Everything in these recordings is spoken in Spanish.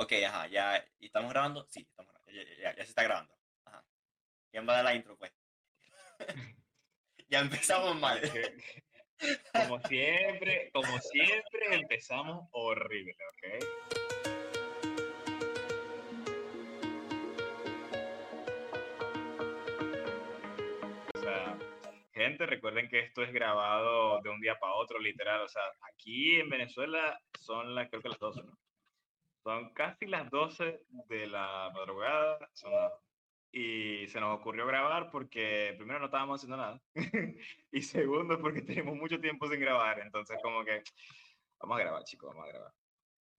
Ok, ajá, ya. ¿Y estamos grabando? Sí, estamos grabando. Ya, ya- ya se está grabando. Ajá. ¿Quién va a dar la intro, pues? ya empezamos mal. Como siempre, como siempre, empezamos horrible, ¿ok? O sea, gente, recuerden que esto es grabado de un día para otro, literal. O sea, aquí en Venezuela son las, creo que las 12, ¿no? Son casi las 12 de la madrugada. son las- y se nos ocurrió grabar porque primero no estábamos haciendo nada y segundo porque tenemos mucho tiempo sin grabar. Entonces, como que vamos a grabar, chicos, vamos a grabar.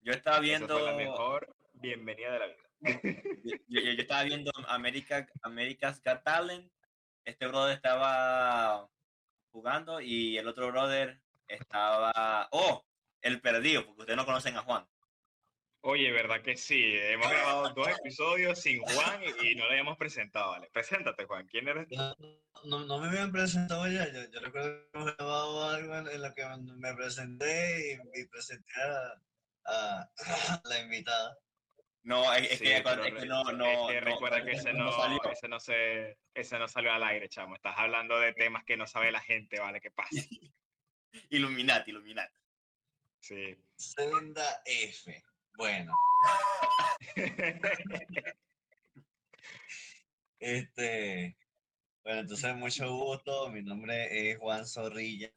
Yo estaba viendo. fue la mejor bienvenida de la vida. Yo, yo- yo estaba viendo America, America's Got Talent. Este brother estaba jugando y el otro brother estaba. ¡Oh! El perdido, porque ustedes no conocen a Juan. Oye, ¿verdad que sí? Hemos grabado dos episodios sin Juan y, y no le hemos presentado, ¿vale? Preséntate, Juan. ¿Quién eres? tú? No, no, no me habían presentado ya. Yo, yo recuerdo que hemos grabado algo en, en lo que me presenté y, y presenté a, a la invitada. No, es, es Sí, que, pero es que re- no, es no. que no- recuerda que ese no, salió. ese no se, ese no salió al aire, chamo. Estás hablando de temas que no sabe la gente, ¿vale? ¿Qué pasa? Illuminati, Illuminati. Sí. Senda F. Bueno, este. Bueno, entonces mucho gusto. Mi nombre es Juan Zorrilla.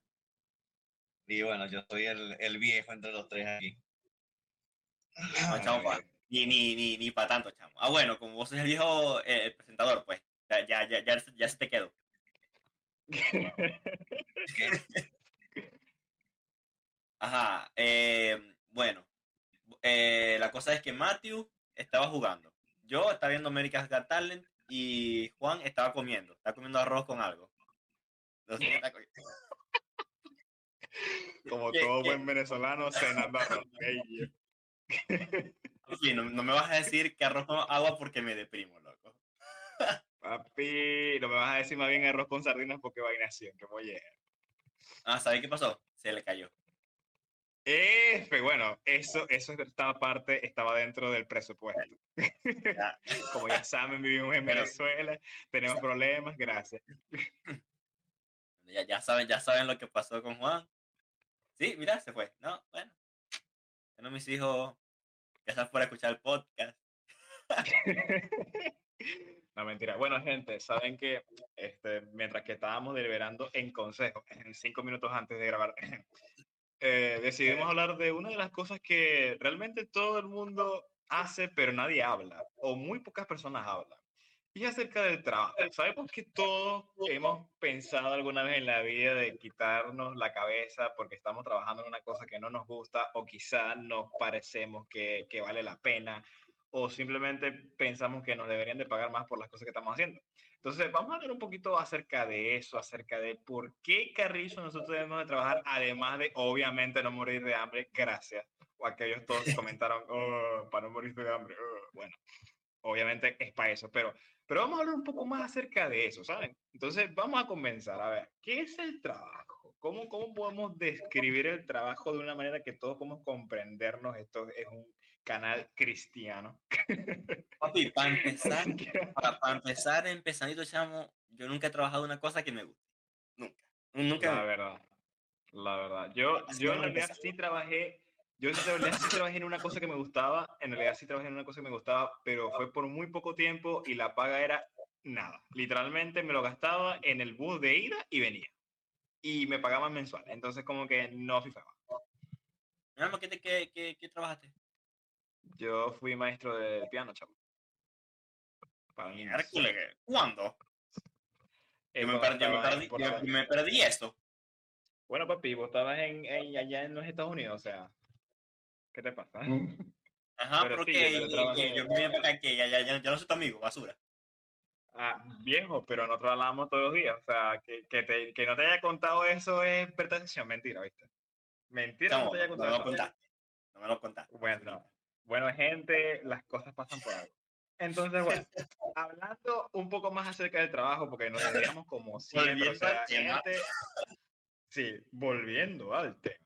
Y bueno, yo soy el, el viejo entre los tres aquí. No, chamo, pa- ni, ni, ni, ni para tanto, chamo. Ah, bueno, como vos sos el viejo eh, el presentador, pues. Ya, ya, ya, ya, ya se te quedó. Ajá. eh, cosa es que Matthew estaba jugando. Yo estaba viendo America's Got Talent y Juan estaba comiendo. Estaba comiendo arroz con algo. No sé qué está comiendo. Como ¿Qué- todo buen venezolano, cenando arroz. Sí, no, no me vas a decir que arroz con agua porque me deprimo, loco. Papi, no me vas a decir más bien arroz con sardinas porque vainación, que voy Ah, ¿sabes qué pasó? Se le cayó. F, bueno, eso, eso estaba parte, estaba dentro del presupuesto. Ya. Como ya saben, vivimos en Pero- Venezuela, tenemos problemas, gracias. Ya, ya saben, ya saben lo que pasó con Juan. Sí, mira, se fue. No, bueno. Bueno, mis hijos, gracias por escuchar el podcast. No, mentira. Bueno, gente, saben que este, mientras que estábamos deliberando en consejo, cinco minutos antes de grabar, eh, decidimos hablar de una de las cosas que realmente todo el mundo hace, pero nadie habla, o muy pocas personas hablan. Y acerca del trabajo. Sabemos que todos hemos pensado alguna vez en la vida de quitarnos la cabeza porque estamos trabajando en una cosa que no nos gusta o quizá nos parecemos que, que vale la pena o simplemente pensamos que nos deberían de pagar más por las cosas que estamos haciendo. Entonces, vamos a hablar un poquito acerca de eso, acerca de por qué Carrizo nosotros debemos de trabajar, además de, obviamente, no morir de hambre, gracias. O aquellos todos comentaron, "Oh, para no morir de hambre. oh". Bueno, obviamente es para eso, pero, pero vamos a hablar un poco más acerca de eso, ¿saben? Entonces, vamos a comenzar a ver, ¿qué es el trabajo? ¿Cómo, cómo podemos describir el trabajo de una manera que todos podemos comprendernos? Esto es un canal cristiano. Papi, para empezar, para, empezar, empezandito, chamo, yo nunca he trabajado una cosa que me guste. Nunca. Nunca. La verdad, la verdad. Yo, Así yo en realidad empezar. sí trabajé, yo en realidad sí trabajé en una cosa que me gustaba, en realidad sí trabajé en una cosa que me gustaba, pero fue por muy poco tiempo y la paga era nada. Literalmente me lo gastaba en el bus de ida y venía. Y me pagaban mensual. Entonces como que no fifaba. Mi alma, ¿qué, te- qué, qué, qué trabajaste? Yo fui maestro de piano, chavo. Para niños. Hércules, ¿cuándo? Eh, Yo me, perdí, me perdí- yo me perdí eso. Bueno, papi, vos estabas en, en- allá en los Estados Unidos, o sea, ¿qué te pasa? Ajá, Pero pero sí, que yo y- y- trabajé- yo me vine para acá, que ya, ya, ya, ya no soy tu amigo, basura. Ah, viejo, pero nosotros hablamos todos los días. O sea, que, que, te- que no te haya contado eso es pertención, mentira, ¿viste? Mentira, no te haya no me contado lo contaste. No me lo contaste. Bueno, bueno, gente, las cosas pasan por algo. Entonces, bueno, hablando un poco más acerca del trabajo, porque nos deberíamos como siempre, o Volviendo sea, al tema. gente, sí, volviendo al tema.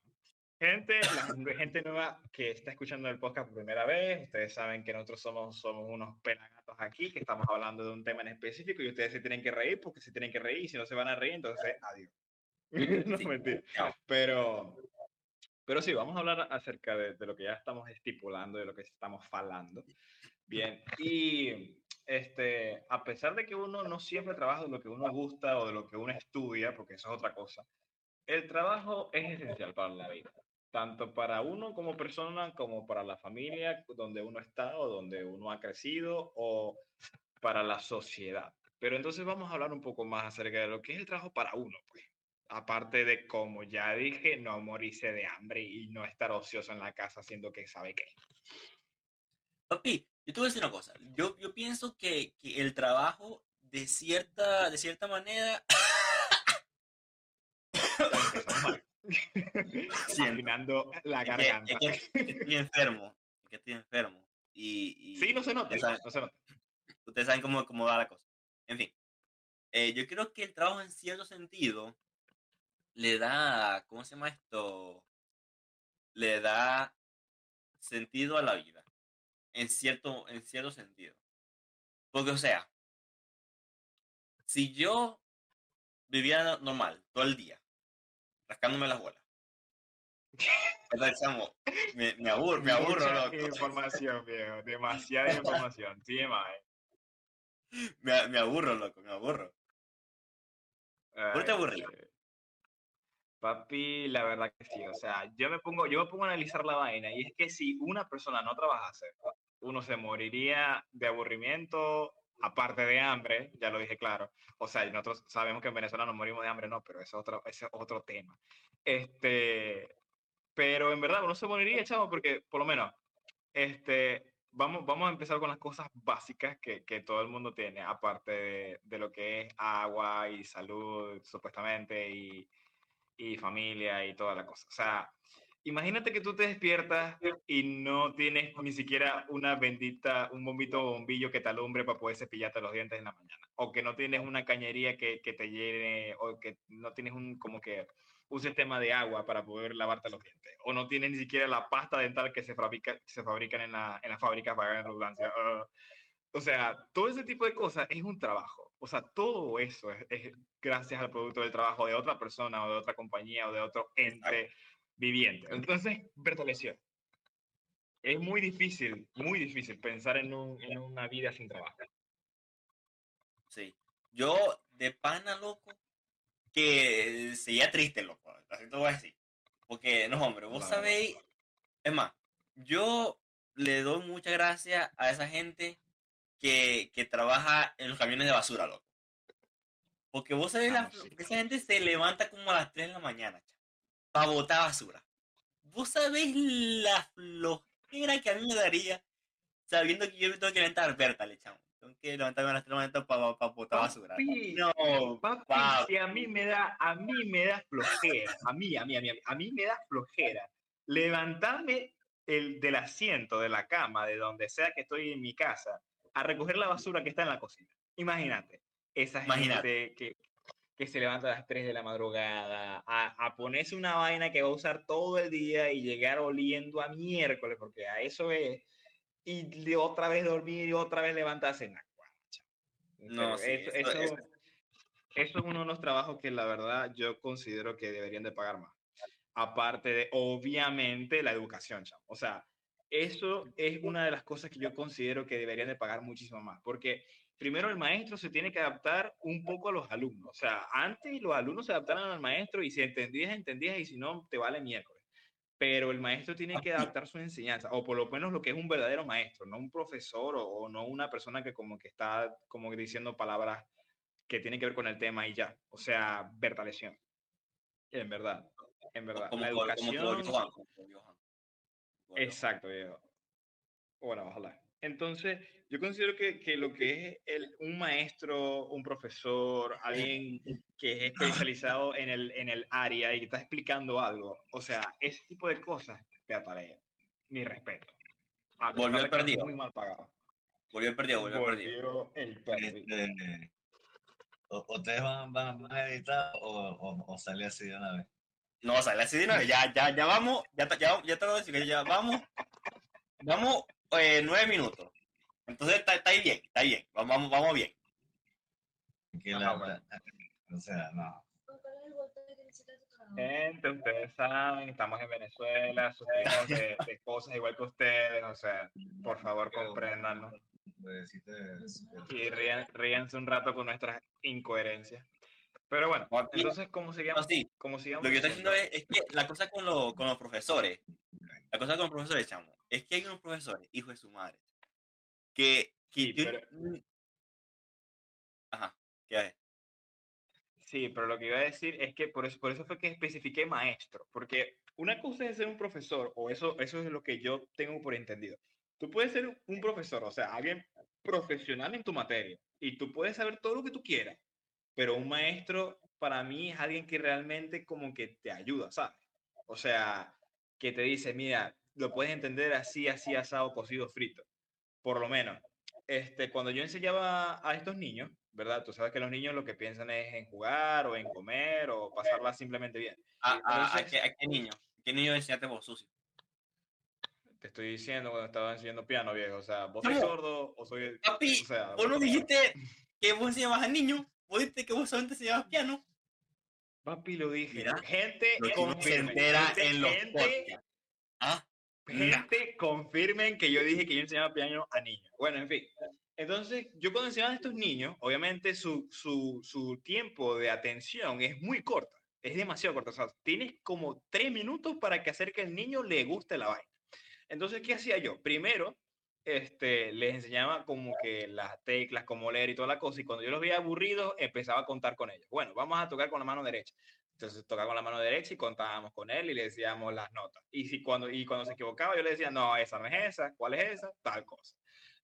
Gente, la gente nueva que está escuchando el podcast por primera vez, ustedes saben que nosotros somos, somos unos pelagatos aquí, que estamos hablando de un tema en específico y ustedes se tienen que reír porque se tienen que reír y si no se van a reír, entonces adiós. no, Sí. mentira. Pero, pero sí, vamos a hablar acerca de, lo que ya estamos estipulando, de lo que estamos falando. Bien, y este, a pesar de que uno no siempre trabaja de lo que uno gusta o de lo que uno estudia, porque eso es otra cosa, el trabajo es esencial para la vida, tanto para uno como persona, como para la familia donde uno está o donde uno ha crecido, o para la sociedad. Pero entonces vamos a hablar un poco más acerca de lo que es el trabajo para uno, pues. Aparte de, como ya dije, no morirse de hambre y no estar ocioso en la casa haciendo que sabe qué. Papi, yo te voy a decir una cosa. Yo, yo pienso que, que el trabajo, de cierta, de cierta manera. Afinando la garganta. es que- es que estoy enfermo. Es que estoy enfermo. Y, y Sí, no se nota, ustedes saben, no se nota. ustedes saben cómo, cómo va la cosa. En fin, eh, yo creo que el trabajo en cierto sentido le da, ¿cómo se llama esto? Le da sentido a la vida. En cierto, en cierto sentido. Porque, o sea, si yo vivía no- normal todo el día, rascándome las bolas. Me, me aburro, me aburro, loco. información, viejo. Demasiada información. TMI. Me, me aburro, loco, me aburro. ¿Por qué te eh, Papi, la verdad que sí. O sea, yo me pongo, yo me pongo a analizar la vaina y es que si una persona no trabajase, uno se moriría de aburrimiento, aparte de hambre, ya lo dije claro. O sea, nosotros sabemos que en Venezuela nos morimos de hambre, no, pero eso es otro, ese es otro tema. Este, pero en verdad uno se moriría, chavo, porque por lo menos, este, vamos, vamos a empezar con las cosas básicas que, que todo el mundo tiene, aparte de, de lo que es agua y salud, supuestamente, y, y familia y toda la cosa. O sea, imagínate que tú te despiertas y no tienes ni siquiera una bendita, un bombito bombillo que te alumbre para poder cepillarte los dientes en la mañana. O que no tienes una cañería que, que te llene, o que no tienes un, como que, un sistema de agua para poder lavarte los dientes. O no tienes ni siquiera la pasta dental que se fabrica, se fabrican en la, en la fábrica para la redundancia. Ah, o sea, todo ese tipo de cosas es un trabajo. O sea, todo eso es, es gracias al producto del trabajo de otra persona o de otra compañía o de otro ente viviente. Entonces, Bertaleción, es muy difícil, muy difícil pensar en, un, en una vida sin trabajo. Sí. Yo, de pana, loco, que sería triste, loco. Así te voy a decir. Porque, no, hombre, vos No, no. sabéis. Es más, yo le doy muchas gracias a esa gente que, que trabaja en los camiones de basura, loco. Porque vos sabés, la, Ah, porque esa gente se levanta como a las 3 de la mañana, para botar basura. Vos sabés la flojera que a mí me daría sabiendo que yo me tengo que levantar, Berta, le chamo. Tengo que levantarme a las 3 de la mañana para botar basura. Papi, No, Papi, papi. si a mí me da, a mí me da flojera, a mí, a mí, a mí, a mí me da flojera levantarme el, del asiento de la cama, de donde sea que estoy en mi casa, a recoger la basura que está en la cocina. Imagínate, esa Imagínate. gente que, que se levanta a las 3 de la madrugada, a, a ponerse una vaina que va a usar todo el día y llegar oliendo a miércoles, porque a eso es, y de otra vez dormir y otra vez levantarse. Nah, guacha. No, Pero sí, eso, eso- eso- es uno de los trabajos que la verdad yo considero que deberían de pagar más. Aparte de, obviamente, la educación, chamo. O sea, eso es una de las cosas que yo considero que deberían de pagar muchísimo más. Porque primero el maestro se tiene que adaptar un poco a los alumnos. O sea, antes los alumnos se adaptaron al maestro y si entendías, entendías y si no, te vale miércoles. Pero el maestro tiene que adaptar su enseñanza, o por lo menos lo que es un verdadero maestro, no un profesor o, o no una persona que como que está como diciendo palabras que tienen que ver con el tema y ya. O sea, Berta lesión. En verdad, en verdad. como, la educación... como te te Exacto, viejo. Bueno, ojalá. Entonces, yo considero que, que lo que es el, un maestro, un profesor, alguien que es especializado en el, en el área y que está explicando algo, o sea, ese tipo de cosas, fíjate, mi respeto. Volvió el perdido. Muy mal pagado. Volvió el perdido, volvió el perdido. Volvió el perdido. Este, ¿Ustedes van, van, van a editar o, o, o sale así de una vez? No, sale así de nuevo. Ya, ya, ya vamos, ya, te- ya, ya te voy a decir que ya vamos, vamos eh, nueve minutos. Entonces está, está ahí bien, está ahí bien. Vamos, vamos, vamos bien. Que Ajá, la- bueno. la- o sea, no. Gente, ustedes saben, estamos en Venezuela, sufrimos de, de cosas igual que ustedes, o sea, por favor compréndanos de- y rían- ríanse un rato con nuestras incoherencias. Pero bueno, entonces, ¿cómo No, sigamos? sí, ¿Cómo sigamos? lo que yo estoy diciendo es, es que la cosa con, lo- con los profesores, la cosa con los profesores, chamo, es que hay unos profesores, hijos de su madre, que, que Sí, yo- pero- Ajá, ¿qué es? Sí, pero lo que iba a decir es que por eso, por eso fue que especifiqué maestro, porque una cosa es ser un profesor, o eso, eso es lo que yo tengo por entendido. Tú puedes ser un profesor, o sea, alguien profesional en tu materia, y tú puedes saber todo lo que tú quieras, pero un maestro para mí es alguien que realmente como que te ayuda, ¿sabes? O sea, que te dice, mira, lo puedes entender así, así, asado, cocido, frito. Por lo menos, este, cuando yo enseñaba a estos niños, ¿verdad? Tú sabes que los niños lo que piensan es en jugar o en comer o pasarla simplemente bien. ¿A, a, a Entonces- qué, a qué niño? ¿Qué niño enseñaste vos, sucio? Te estoy diciendo cuando estaba enseñando piano, viejo. O sea, ¿vos ¿Cómo? sos sordo o soy...? Papi, o sea, vos no dijiste que vos enseñabas a niños, vos dijiste que vos solamente enseñabas piano. Papi, lo dije. Mira, gente, Lo se entera Gente, en los gente. Ah, gente, confirmen que yo dije que yo enseñaba piano a niños. Bueno, en fin. Entonces, yo cuando enseñaba a estos niños, obviamente su, su, su tiempo de atención es muy corto. Es demasiado corto. O sea, tienes como tres minutos para que hacer que el niño le guste la vaina. Entonces, ¿qué hacía yo? Primero, este, les enseñaba como que las teclas, cómo leer y toda la cosa. Y cuando yo los veía aburridos, empezaba a contar con ellos. Bueno, vamos a tocar con la mano derecha. Entonces tocaba con la mano derecha y contábamos con él y le decíamos las notas. Y, si cuando, y cuando se equivocaba, yo le decía, no, esa no es esa, ¿cuál es esa? Tal cosa.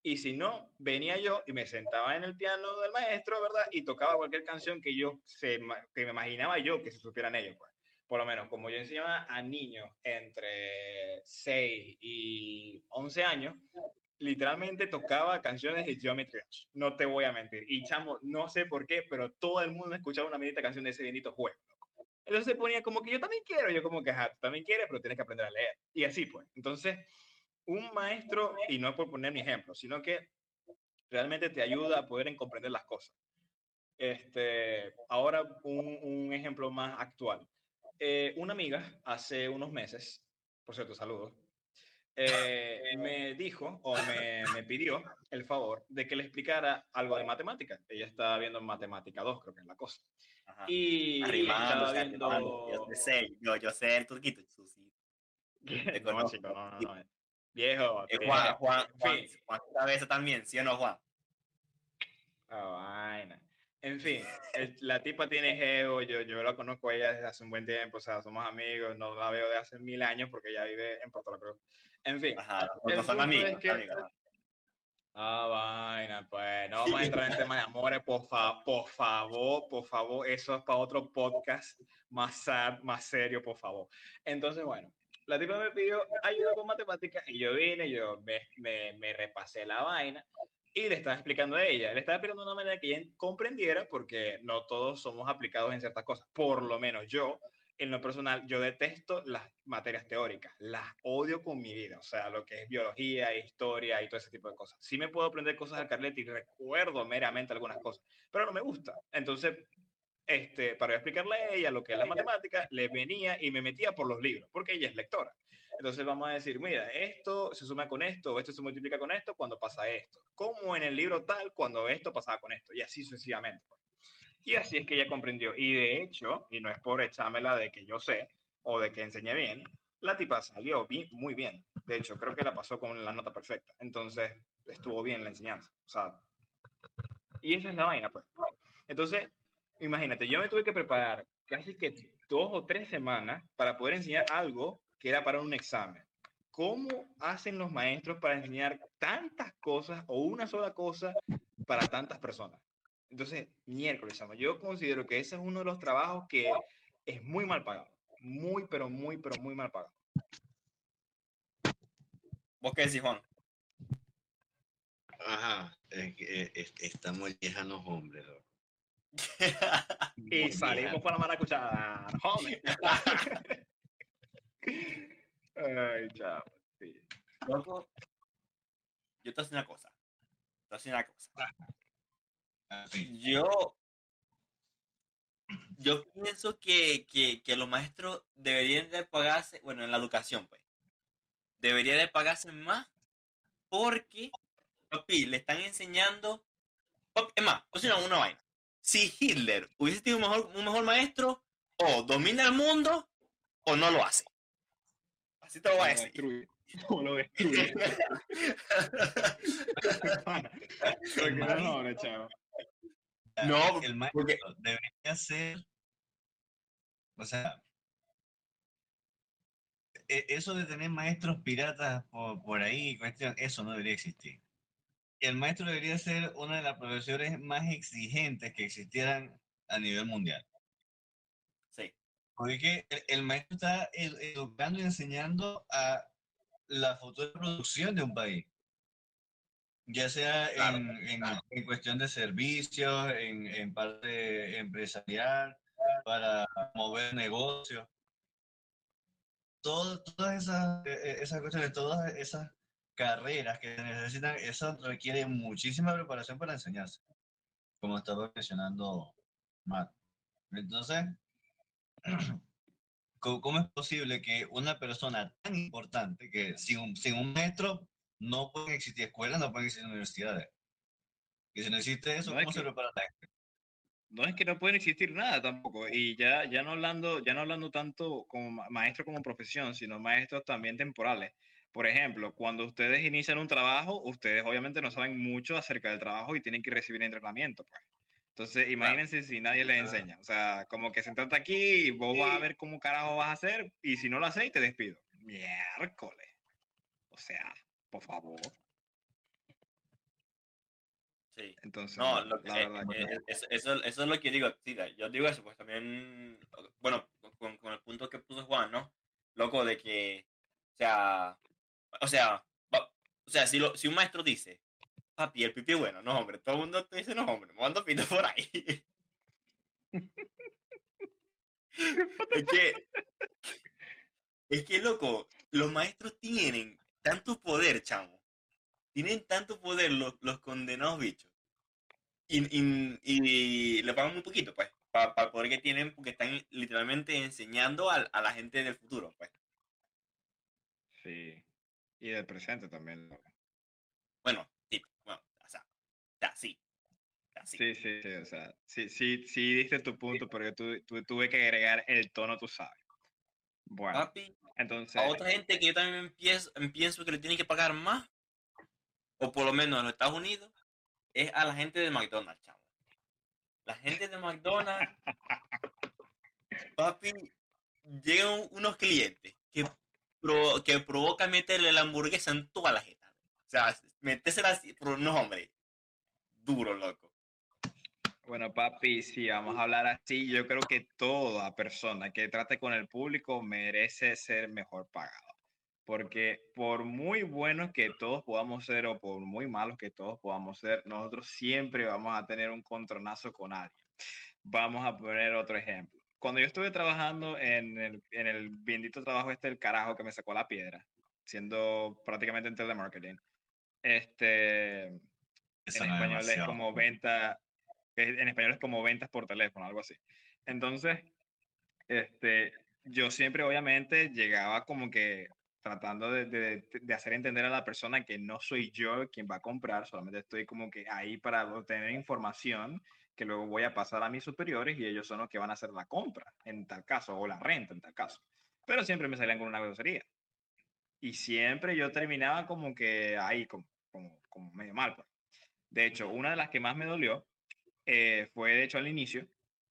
Y si no, venía yo y me sentaba en el piano del maestro, ¿verdad? Y tocaba cualquier canción que yo se, que me imaginaba yo que se supieran ellos, pues. Por lo menos, como yo enseñaba a niños entre 6 y 11 años, literalmente tocaba canciones de Geometry Dash. No te voy a mentir. Y chamo, no sé por qué, pero todo el mundo escuchaba una bendita canción de ese bendito juego. Entonces se ponía como que yo también quiero, yo como que, ajá, tú también quieres, pero tienes que aprender a leer. Y así pues. Entonces, un maestro, y no es por poner mi ejemplo, sino que realmente te ayuda a poder en comprender las cosas. Este, ahora un, un ejemplo más actual. Eh, una amiga hace unos meses, por cierto, saludos, eh, me dijo o me, me pidió el favor de que le explicara algo de matemática. Ella estaba viendo matemática 2, creo que es la cosa. ajá. Y Arrimando, estaba arrimando. viendo... Yo sé, yo, yo sé el turquito, sucio. Te No, conozco. no, no, no. Viejo, Eh, Juan, Juan, Juan, fin. Juan eso también, ¿sí o no, Juan? Ah, vaina. En fin, el- la tipa tiene geo, yo, yo la conozco a ella desde hace un buen tiempo, o sea, somos amigos, no la veo de hace mil años porque ella vive en Puerto La Cruz. En fin, Ajá, no son amigos, es que- amigos, ah, vaina, pues, no vamos a entrar en temas de amores, por, fa- por favor, por favor, eso es para otro podcast más sad, más serio, por favor. Entonces, bueno, la tipa me pidió ayuda con matemáticas y yo vine, yo me, me, me repasé la vaina y le estaba explicando a ella. Le estaba explicando de una manera que ella comprendiera porque no todos somos aplicados en ciertas cosas. Por lo menos yo, en lo personal, yo detesto las materias teóricas. Las odio con mi vida. O sea, lo que es biología, historia y todo ese tipo de cosas. Sí me puedo aprender cosas al carlet y recuerdo meramente algunas cosas, pero no me gusta. Entonces, este, para explicarle a ella lo que es la matemática, le venía y me metía por los libros, porque ella es lectora. Entonces vamos a decir, mira, esto se suma con esto, esto se multiplica con esto cuando pasa esto. Como en el libro tal, cuando esto pasaba con esto, y así sucesivamente. pues. Y así es que ella comprendió. Y de hecho, y no es por echármela de que yo sé o de que enseñé bien, la tipa salió muy bien. De hecho, creo que la pasó con la nota perfecta. Entonces, estuvo bien la enseñanza. O sea, y esa es la vaina, pues. Entonces, imagínate, yo me tuve que preparar casi que dos o tres semanas para poder enseñar algo que era para un examen. ¿Cómo hacen los maestros para enseñar tantas cosas o una sola cosa para tantas personas? Entonces, miércoles, chamo, yo considero que ese es uno de los trabajos que es muy mal pagado. Muy, pero muy, pero muy mal pagado. ¿Vos qué decís, Juan? Ajá, es que, eh, es- estamos lejanos hombres, loco. Y Muy salimos con la maracuchada. Joder. Ay, chao. Sí. Loco, yo te voy a decir una cosa. Te voy a una cosa. Yo, yo pienso que, que, que los maestros deberían de pagarse, bueno, en la educación, pues, deberían de pagarse más porque, papi, le están enseñando, es más, o sea, una vaina. Si Hitler hubiese sido un mejor, un mejor maestro, o domina el mundo, o no lo hace. Así te lo voy a decir. ¿Cómo lo destruye? No, no, no, chao. No, el maestro porque- debería ser, o sea, e- eso de tener maestros piratas por, por ahí, cuestión, eso no debería existir. El maestro debería ser una de las profesiones más exigentes que existieran a nivel mundial. Sí, Porque el, el maestro está ed- educando y enseñando a la futura producción de un país. Ya sea Claro, en, en- en cuestión de servicios, en, en parte empresarial, para mover negocios. Todo- todas esas, eh, esas cuestiones, todas esas carreras que necesitan, eso requiere muchísima preparación para enseñarse, como estaba mencionando Matt. Entonces, ¿Cómo, cómo es posible que una persona tan importante, que sin un, sin un maestro no pueden existir escuelas, no pueden existir universidades? Y si no existe eso, No, es ¿cómo se que- prepara la gente? No es que no pueden existir nada tampoco. Y ya, ya no hablando, ya no hablando tanto como ma- maestro como profesión, sino maestros también temporales. Por ejemplo, cuando ustedes inician un trabajo, ustedes obviamente no saben mucho acerca del trabajo y tienen que recibir entrenamiento, pues. Entonces, imagínense si nadie les enseña. O sea, como que sentate aquí y vos vas a ver cómo carajo vas a hacer y si no lo hacéis, te despido. Miércoles. O sea, por favor. sí. Entonces, No, lo que- la eh, que- eso, eso, eso es lo que digo. sí, da- yo digo eso, pues también, bueno, con, con el punto que puso Juan, ¿no? Loco, de que, o sea, o sea, o sea, si, lo, si un maestro dice, papi, el pipí es bueno, no, hombre, todo el mundo te dice, no, hombre, me pito por ahí. es que, es que, loco, los maestros tienen tanto poder, chamo. Tienen tanto poder los, los condenados bichos. Y, y, y le pagan muy poquito, pues, para el poder que tienen, porque están literalmente enseñando al- a, la gente del futuro, pues. Sí. Y del presente también. ¿no? Bueno, sí, bueno, o sea, o sea, sí. sí. Sí, sí, sí, o sea, sí, sí, sí diste tu punto, pero yo tu- tu- tuve que agregar el tono, tú sabes. Bueno, Papi, entonces, a otra gente que yo también empiezo, pienso que le tienen que pagar más, o por lo menos en los Estados Unidos, es a la gente de McDonald's, chamo. La gente de McDonald's, papi, llegan unos clientes que, pro- que provocan meterle la hamburguesa en toda la jeta. O sea, metérsela así, no, hombre, duro, loco. Bueno, papi, si vamos a hablar así, yo creo que toda persona que trate con el público merece ser mejor pagado. Porque por muy buenos que todos podamos ser o por muy malos que todos podamos ser, nosotros siempre vamos a tener un contronazo con alguien. Vamos a poner otro ejemplo. Cuando yo estuve trabajando en el, en el bendito trabajo este del carajo que me sacó la piedra, siendo prácticamente en telemarketing, este, en Eso no es español es como venta, es- en español es como ventas por teléfono, algo así. Entonces, este, yo siempre obviamente llegaba como que tratando de, de- de hacer entender a la persona que no soy yo quien va a comprar, solamente estoy como que ahí para obtener información que luego voy a pasar a mis superiores y ellos son los que van a hacer la compra en tal caso o la renta en tal caso. Pero siempre me salían con una grosería. Y siempre yo terminaba como que ahí, como, como, como medio mal. pues. De hecho, una de las que más me dolió eh, fue, de hecho, al inicio,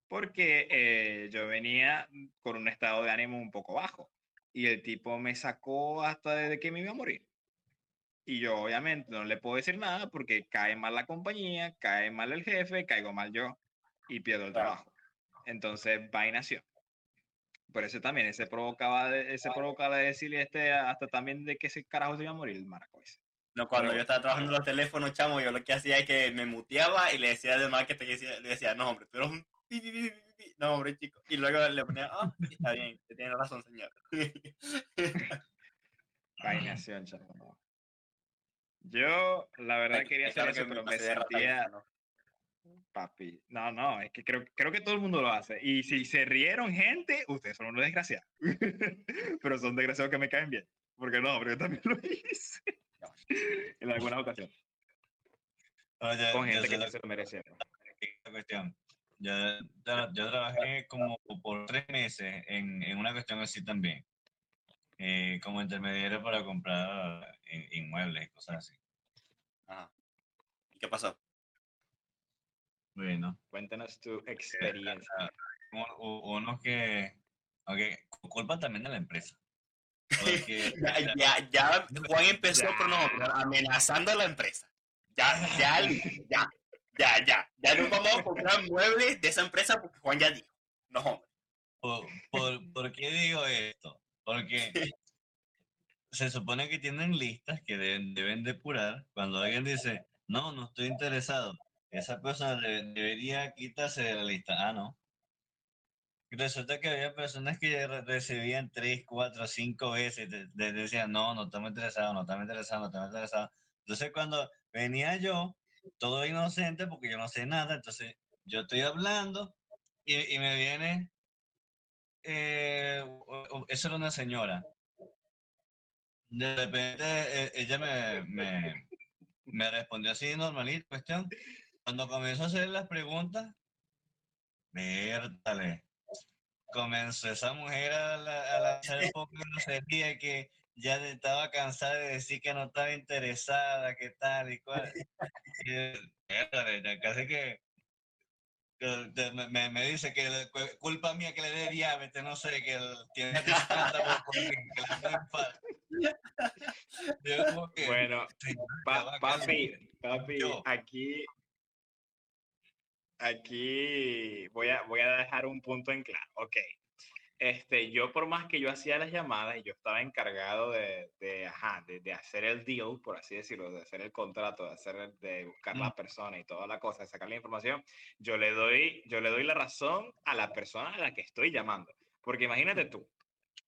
porque eh, yo venía con un estado de ánimo un poco bajo y el tipo me sacó hasta desde que me iba a morir. Y yo obviamente no le puedo decir nada porque cae mal la compañía, cae mal el jefe, caigo mal yo y pierdo el trabajo. Entonces, va y nació. Por eso también, ese provocaba, ese provocaba de decirle este, hasta también de que ese carajo se iba a morir el maraco ese. No, cuando Pero- yo estaba trabajando los teléfonos, chamo, yo lo que hacía es que me muteaba y le decía además que te decía, le decía, no, hombre, tú eres un pi, pi, pi, pi, pi". no, hombre, chico. Y luego le ponía, ah, está bien, te tiene razón, señor. Vainación, chamo. Yo, la verdad, quería hacer eso, que pero me sentía, ¿no? papi. No, no, es que creo, creo que todo el mundo lo hace. Y si se rieron gente, ustedes son unos desgraciados. pero son desgraciados que me caen bien. Porque no, porque yo también lo hice. en. No, ya- Con gente que la- no se lo merecía. la cuestión. Yo, yo trabajé como por tres meses en, en una cuestión así también, eh, como intermediario para comprar in- inmuebles y cosas así. Ajá. ¿Y qué pasó? Bueno, Cuéntanos tu experiencia. u- u- unos que, aunque culpa también de la empresa. Porque Ya, ya, ya Juan empezó Ya. con nosotros amenazando a la empresa. Ya, ya, ya, ya, ya. Ya no vamos a comprar muebles de esa empresa porque Juan ya dijo. No, hombre. ¿Por, por, por qué digo esto? Porque se supone que tienen listas que deben, deben depurar. Cuando alguien dice, no, no estoy interesado, esa persona de- debería quitarse de la lista. Ah, no. Resulta que había personas que re- recibían tres, cuatro, cinco veces, de- decían, no, no estamos interesados, no estamos interesados, no estamos interesados. Entonces cuando venía yo, todo inocente, porque yo no sé nada, entonces yo estoy hablando y, y me viene eh, o- o- esa era una señora. De repente eh, ella me, me, me respondió así normalito, cuestión. Cuando comenzó a hacer las preguntas, vértale. Comenzó esa mujer a, la- a lanzar un poco de grosería que ya estaba cansada de decir que no estaba interesada, que tal y cual. Casi que me, me- dice que la- cu- culpa mía que le dé diabetes, no sé, que el- tiene 50 por ciento, que Bueno, papi, papi, Yo. aquí, aquí voy a, voy a dejar un punto en claro. Ok. Este, yo por más que yo hacía las llamadas y yo estaba encargado de, de, ajá, de, de hacer el deal, por así decirlo, de hacer el contrato, de hacer, de buscar la persona y toda la cosa, de sacar la información, yo le doy, yo le doy la razón a la persona a la que estoy llamando. Porque imagínate tú,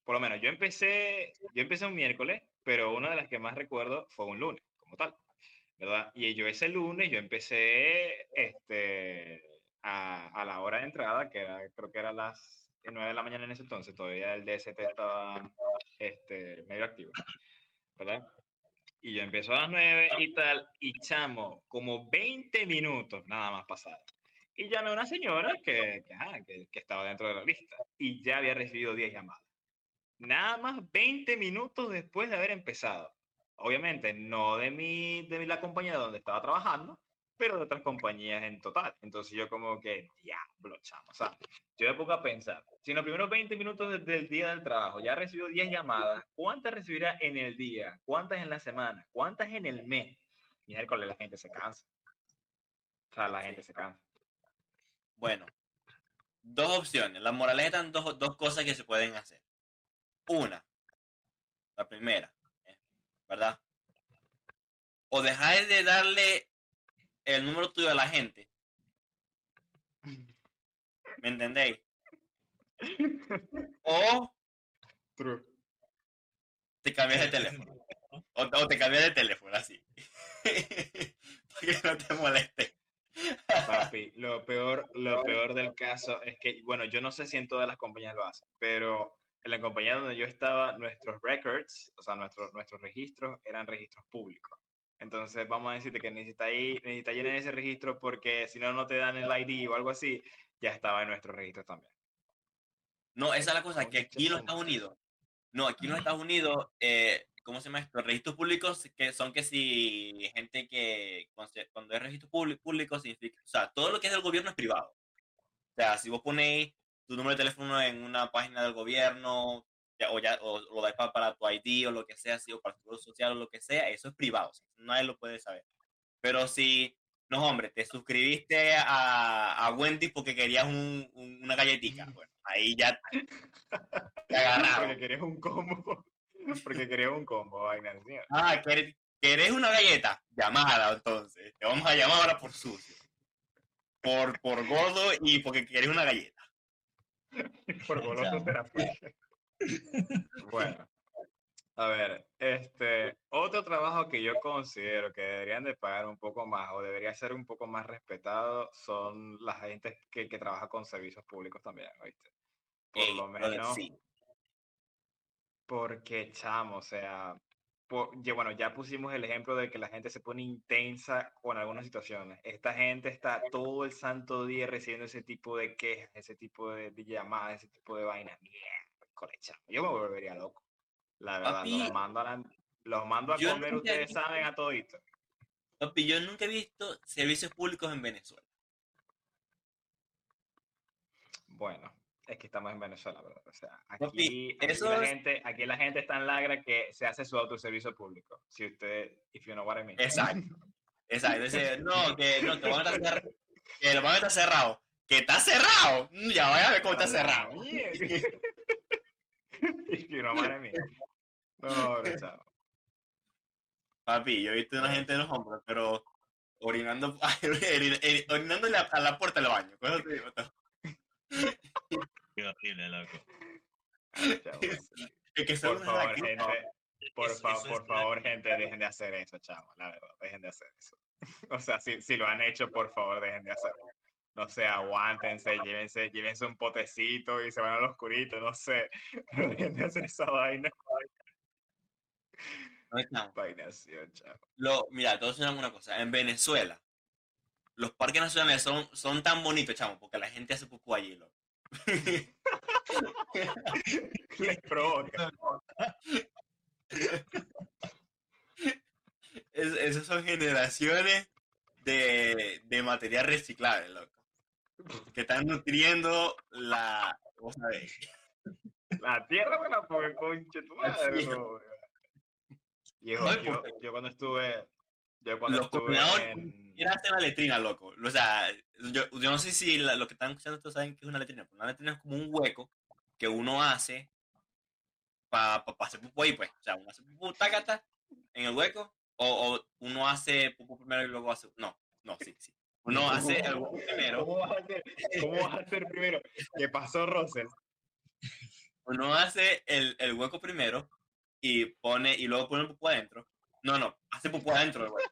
por lo menos yo empecé, yo empecé un miércoles, pero una de las que más recuerdo fue un lunes, como tal. ¿Verdad? Y yo ese lunes, yo empecé este, a, a la hora de entrada, que era, creo que era las 9 de la mañana en ese entonces, todavía el DST estaba este, medio activo, ¿verdad? Y yo empezó a las 9 y tal, y chamo, como 20 minutos nada más pasaron. Y llamé a una señora que, que, ajá, que, que estaba dentro de la lista y ya había recibido 10 llamadas. Nada más 20 minutos después de haber empezado obviamente no de mi, de la compañía donde estaba trabajando, pero de otras compañías en total. Entonces yo como que, diablo, chamo. O sea, yo me pongo a pensar, si en los primeros 20 minutos de- del día del trabajo ya recibió 10 llamadas, ¿cuántas recibirá en el día? ¿Cuántas en la semana? ¿Cuántas en el mes? Miércoles la gente se cansa. O sea, la gente se cansa. Bueno, dos opciones. La moraleja están dos, dos cosas que se pueden hacer. Una, la primera, ¿verdad? O dejar de darle el número tuyo a la gente. ¿Me entendéis? O True. te cambias de teléfono. O, o te cambias de teléfono, así. Para que no te moleste. Papi, lo peor, lo peor del caso es que, bueno, yo no sé si en todas las compañías lo hacen, pero en la compañía donde yo estaba, nuestros records, o sea, nuestros, nuestros registros eran registros públicos. Entonces, vamos a decirte que necesitáis necesitáis llenar ese registro porque si no, no te dan el ID o algo así, ya estaba en nuestros registros también. No, esa es la cosa, que aquí en los Estados Unidos, no, aquí en los Estados Unidos, eh, ¿cómo se llama esto? Registros públicos que son que si gente que, cuando es registro público, público significa, o sea, todo lo que es del gobierno es privado. O sea, si vos ponéis tu número de teléfono en una página del gobierno, ya- o, ya, o lo dais pa- para, tu ID o lo que sea, así, o para tu seguro social o lo que sea, eso es privado, o sea, nadie lo puede saber. Pero si, no, hombre, te suscribiste a, a Wendy porque querías un- un- una galletita, bueno, ahí ya te agarraron. Porque querías un combo. Porque querías un combo, vaina. Ah, quer- ¿querés una galleta? Llamada entonces. Te vamos a llamar ahora por sucio. Por, por gordo y porque querés una galleta. Por goloso Chamo. terapia. Bueno, a ver, este, otro trabajo que yo considero que deberían de pagar un poco más o debería ser un poco más respetado son las gentes que, que trabaja con servicios públicos también, ¿oíste? Por Ey, lo menos, sí. porque chamo, o sea, po- ya- bueno, ya pusimos el ejemplo de que la gente se pone intensa con algunas situaciones. Esta gente está todo el santo día recibiendo ese tipo de quejas, ese tipo de, de llamadas, ese tipo de vainas. Mierda, Yo me volvería loco. La verdad, Papi, los mando a, la- los mando a comer, ustedes saben, a todito. Papi, yo nunca he visto servicios públicos en Venezuela. Bueno, es que estamos en Venezuela, ¿verdad? O sea, Papi, aquí, aquí eso la es- gente, aquí la gente está en lagra que se hace su autoservicio público. Si usted, if you know what I mean. Exacto. Exacto. Dice, no, que no, que van a estar cerrados. Que lo van a estar cerrado. Que está cerrado. Mm, Ya vaya a ver cómo está cerrado. if you know what I mean. No, no, chavo. Papi, yo he visto una gente en los hombros, pero orinando, orinando a la puerta del baño. Con eso te digo todo. Qué horrible, loco. Chavo, Es que son Por favor, gente. Por, Eso- fa- eso por favor, gente, dejen de hacer eso, chavo. La verdad, dejen de hacer eso. O sea, si, si lo han hecho, por favor, dejen de hacerlo. No sé, aguántense, llévense, llévense un potecito y se van al oscurito, no sé. Pero dejen de hacer esa vaina. No estamos. Vainación, chavo. Lo, mira, todos saben una cosa. En Venezuela, los parques nacionales son, son tan bonitos, chamo, porque la gente hace pupú allí, loco. Les provoca. Es- esas son generaciones de, de material reciclable, loco. Que están nutriendo la. ¿Cómo sabes? La tierra me la pone, conche tu madre. no, yo cuando estuve. Yo cuando Los estuve coordinadores en. Quieren hacer la letrina, loco. O sea, yo, yo no sé si la- lo que están escuchando ustedes saben que es una letrina. Una letrina es como un hueco que uno hace para hacer pupú ahí, pues. O sea, uno hace pupú tacata en el hueco, o, o uno hace pupú primero y luego hace. No, no, sí, sí. Uno hace el hueco primero, ¿Cómo vas a hacer, cómo vas a hacer primero? ¿Qué pasó, Rosel? uno hace el, el hueco primero y pone, y luego pone el pupú adentro. No, no, hace pupú adentro hueco.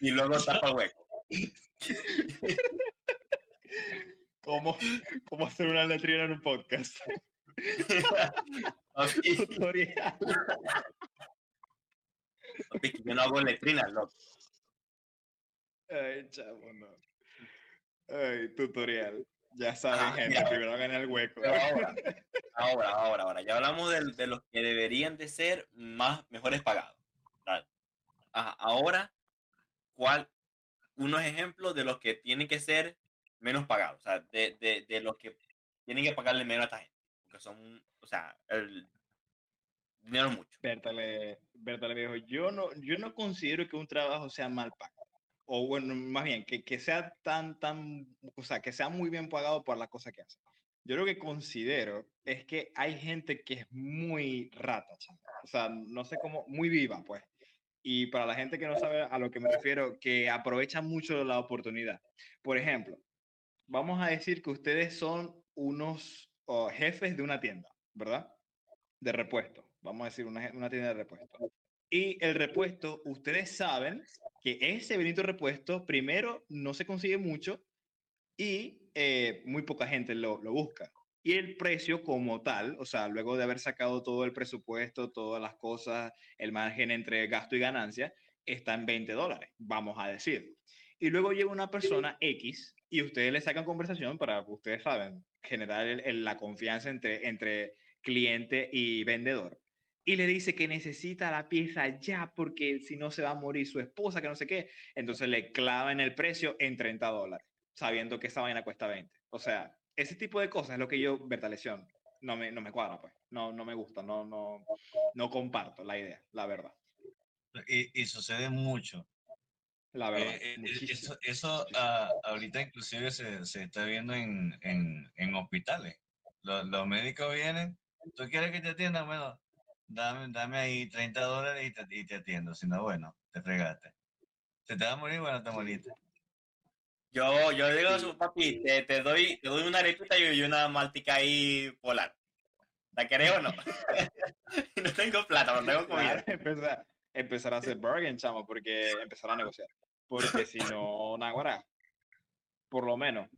Y luego tapa hueco. ¿Cómo, cómo hacer una letrina en un podcast? Papi, Tutorial. papi, que yo no hago letrinas, loco. Ay, chavo, no. Ay, tutorial. Ya saben, Ah, gente, mira. primero hagan el hueco. Pero ahora, ahora, ahora, ahora. Ya hablamos del- de, los que deberían de ser más mejores pagados. Ajá, ahora, ¿cuál? Unos ejemplos de los que tienen que ser menos pagados. O sea, de, de, de los que tienen que pagarle menos a esta gente. Porque son, o sea, el dinero mucho. Bertale, Bertale viejo, yo no, yo no considero que un trabajo sea mal pagado. O bueno, más bien, que, que sea tan, tan, o sea, que sea muy bien pagado por la cosa que hace. Yo lo que considero es que hay gente que es muy rata, o sea, no sé cómo, muy viva, pues. Y para la gente que no sabe a lo que me refiero, que aprovecha mucho la oportunidad. Por ejemplo, vamos a decir que ustedes son unos oh, jefes de una tienda, ¿verdad? De repuesto. Vamos a decir una, tienda de repuesto. Y el repuesto, ustedes saben que ese benito repuesto, primero, no se consigue mucho y eh, muy poca gente lo busca. Y el precio como tal, o sea, luego de haber sacado todo el presupuesto, todas las cosas, el margen entre gasto y ganancia, está en 20 dólares, vamos a decir. Y luego llega una persona X y ustedes le sacan conversación para, ustedes saben, generar el- el- la confianza entre, entre cliente y vendedor. Y le dice que necesita la pieza ya porque si no se va a morir su esposa, que no sé qué. Entonces le clavan el precio en 30 dólares, sabiendo que esa vaina cuesta 20. O sea, ese tipo de cosas es lo que yo, Bertalesión, no me, no me cuadra, pues. No, no me gusta, no, no, no comparto la idea, la verdad. Y, y sucede mucho. La verdad. Eh, eh, muchísimo. eso eso ah, ahorita inclusive se, se está viendo en, en, en hospitales. Los, los médicos vienen, ¿tú quieres que te atiendan? Bueno, dame, dame ahí 30 dólares y te, y te atiendo. Si no, bueno, te fregaste. Si te vas a morir, bueno, te moriste. Yo, yo digo a su papi, te, te doy, te doy una arepita y una maltica ahí polar. ¿La querés o no? no tengo plata, no tengo comida. Claro, empezar, empezar a hacer bargain, chamo, porque empezar a negociar. Porque si no, naguará. Por lo menos.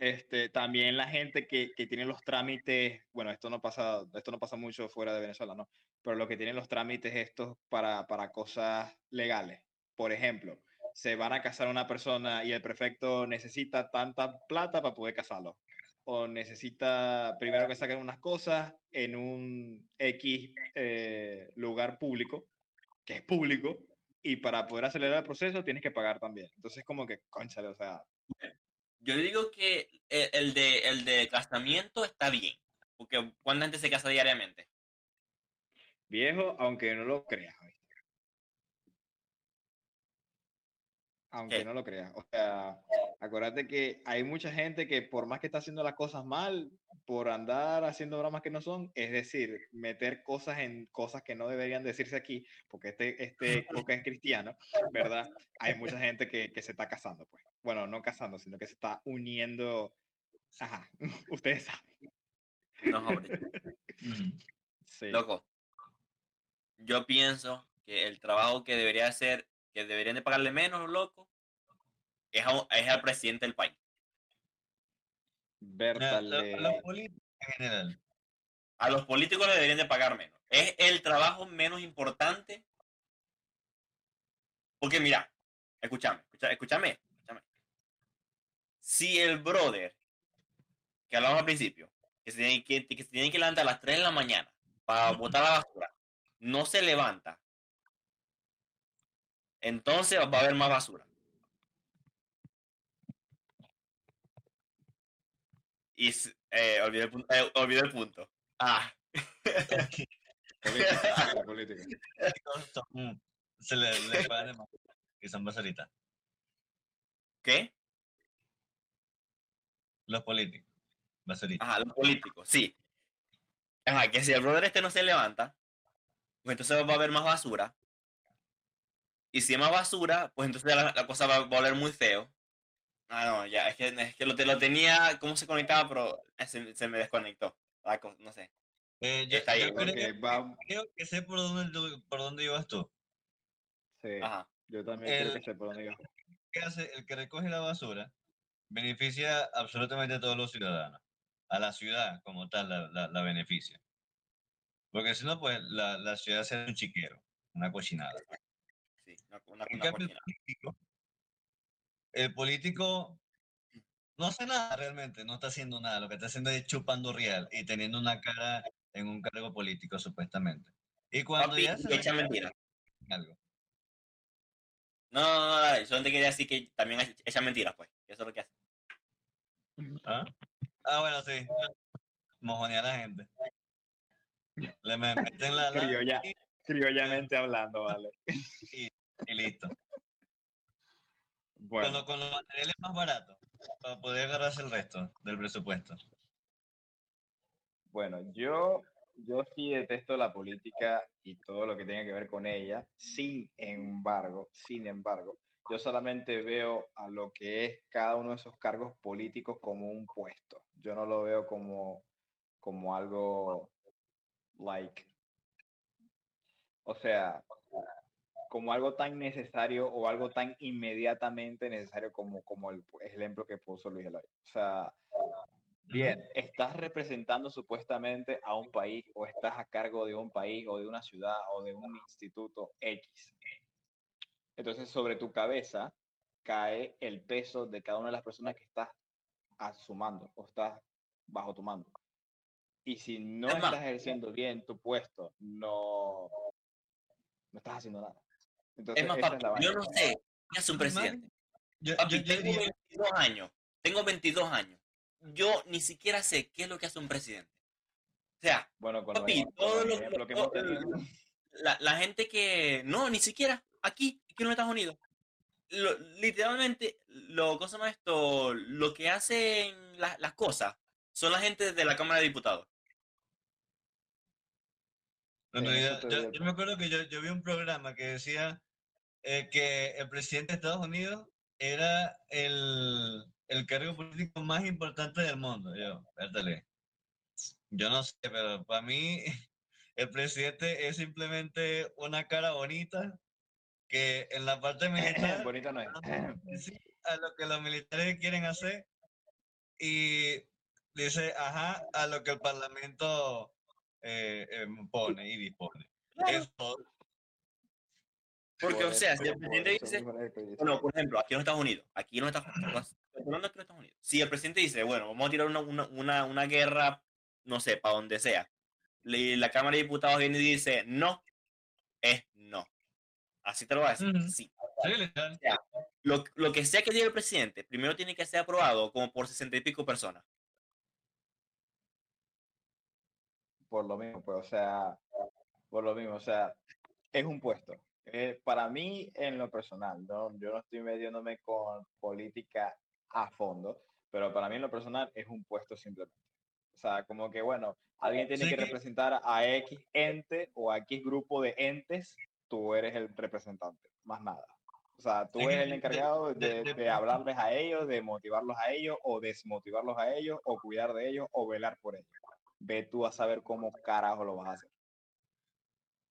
Este, también la gente que, que tiene los trámites, bueno, esto no pasa, esto no pasa mucho fuera de Venezuela, ¿no? Pero lo que tienen los trámites estos para, para cosas legales. Por ejemplo, se van a casar una persona y el prefecto necesita tanta plata para poder casarlo. O necesita primero que saquen unas cosas en un X eh, lugar público, que es público, y para poder acelerar el proceso tienes que pagar también. Entonces, como que, conchale, o sea, Yo digo que el, el de, el de casamiento está bien. Porque ¿cuánta gente se casa diariamente? viejo, aunque no lo creas. Aunque ¿Qué? no lo creas. O sea, acuérdate que hay mucha gente que por más que está haciendo las cosas mal, por andar haciendo bromas que no son, es decir, meter cosas en cosas que no deberían decirse aquí, porque este, este coca es cristiano, ¿verdad? Hay mucha gente que, que se está casando, pues. Bueno, no casando, sino que se está uniendo. Ajá, ustedes saben. No, hombre. Sí. Loco, yo pienso que el trabajo que debería hacer, que deberían de pagarle menos, loco, es, a es al presidente del país. Mira, Berta lo- le- los políticos en general. A los políticos le deberían de pagar menos. Es el trabajo menos importante. Porque mira, escúchame, escúchame, escúchame. Si el brother, que hablamos al principio, que se tiene que, que se tiene que levantar a las 3 de la mañana para botar la basura, no se levanta, entonces va a haber más basura. Y s- eh, olvidé, el, punto, eh, olvidé el punto. Ah, política, la política. son- se les le pagan de más y son basuritas. ¿qué? Los políticos, basuritas. Ajá, los políticos, sí. Ajá, que si el brother este no se levanta, pues entonces va a haber más basura. Y si más basura, pues entonces la, la cosa va a volver muy feo. Ah, no, ya, es que, es que lo, lo tenía, ¿cómo se conectaba? Pero eh, se, se me desconectó. La co- no sé. Eh, yo, está ahí, yo creo, Porque va, creo que sé por dónde, por dónde ibas tú. sí, Ajá. yo también creo que El- sé por dónde iba. ¿Qué hace? El que recoge la basura beneficia absolutamente a todos los ciudadanos. A la ciudad como tal la, la, la beneficia. Porque si no, pues la, la ciudad se hace un chiquero, una cochinada. Una, una, el político, el político no hace nada realmente, no está haciendo nada. Lo que está haciendo es chupando real y teniendo una cara en un cargo político, supuestamente. Y cuando Papi, ya se echa mentira. algo. No, no, no, dale, solamente quería decir que también echa- mentiras, pues. Eso es lo que hace. ¿Ah? ah, bueno, sí. Mojonea a la gente. Le me- meten la, la Criolla, criollamente hablando, vale. y listo. Bueno, Con, lo- con los materiales más baratos, para poder agarrarse el resto del presupuesto. bueno, yo, yo sí detesto la política y todo lo que tenga que ver con ella. Sin embargo, sin embargo, yo solamente veo a lo que es cada uno de esos cargos políticos como un puesto. Yo no lo veo como, como algo like, o sea, como algo tan necesario o algo tan inmediatamente necesario como, como el ejemplo que puso Luis Eloy. O sea, bien, estás representando supuestamente a un país o estás a cargo de un país o de una ciudad o de un instituto X. Entonces, sobre tu cabeza cae el peso de cada una de las personas que estás asumando o estás bajo tu mando. Y si no estás ejerciendo bien tu puesto, no, no estás haciendo nada. Entonces, Es más, papi, es yo no sé qué hace un presidente. Yo, Papi, yo, yo tengo diría, 22 años. Tengo 22 años. Yo ni siquiera sé qué es lo que hace un presidente. O sea, Bueno, con papi, todo los lo, que hemos tenido. la, la gente que. No, ni siquiera aquí, aquí en los Estados Unidos. Lo- literalmente, lo, cosa más esto, lo que hacen la- las cosas son la gente de la Cámara de Diputados. En realidad, yo, me acuerdo que yo, yo vi un programa que decía eh, que el presidente de Estados Unidos era el, el cargo político más importante del mundo. Yo, espérate, yo no sé, pero para mí el presidente es simplemente una cara bonita que en la parte militar Bonito no es. a lo que los militares quieren hacer y dice ajá a lo que el parlamento eh, em, pone y dispone. Es todo. Porque, Por o sea, si el presidente dice, bueno, por ejemplo, aquí en los Estados Unidos, aquí en los Estados Unidos, si el presidente dice, bueno, vamos a tirar una, una, una, una guerra, no sé, para donde sea, y la Cámara de Diputados viene y dice, no, es no. Así te lo va a decir, sí. Lo, lo que sea que diga el presidente, primero tiene que ser aprobado como por sesenta y pico personas. por lo mismo, pues, o sea, por lo mismo, o sea, es un puesto. Eh, para mí, en lo personal, ¿no? yo no estoy metiéndome con política a fondo, pero para mí en lo personal es un puesto simplemente. O sea, como que, bueno, alguien tiene Sí que que- representar a X ente o a X grupo de entes, tú eres el representante, más nada. O sea, tú Es eres el encargado de, de- de hablarles a ellos, de motivarlos a ellos, o desmotivarlos a ellos, o cuidar de ellos, o velar por ellos ve tú a saber cómo carajo lo vas a hacer.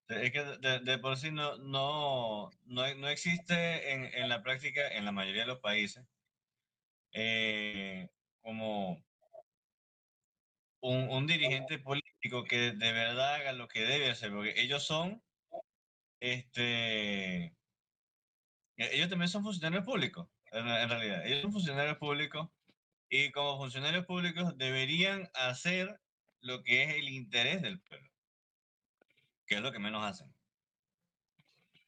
Es que de, por sí no, no, no, no existe en, en la práctica, en la mayoría de los países, eh, como un, un dirigente político que de verdad haga lo que debe hacer, porque ellos son, este, e- ellos también son funcionarios públicos, en realidad, ellos son funcionarios públicos y como funcionarios públicos deberían hacer lo que es el interés del pueblo, que es lo que menos hacen.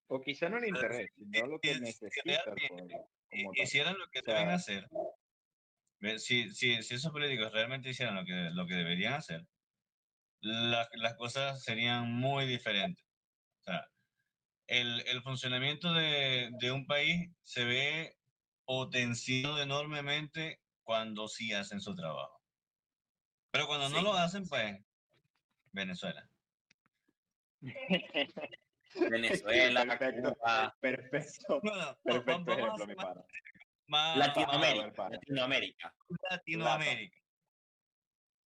O quizá no el interés, sino lo que si necesita el realmente pueblo. hi- como tal. hicieran lo que O sea- deben hacer, si, si, si esos políticos realmente hicieran lo que, lo que deberían hacer, la- las cosas serían muy diferentes. O sea, el, el funcionamiento de, de un país se ve potenciado enormemente cuando sí hacen su trabajo. Pero cuando no Sí. lo hacen, pues, Venezuela. Venezuela, Perfecto. Cuba, Perfecto, va- perfecto ejemplo, mi más Latinoamérica. Latinoamérica Latinoamérica.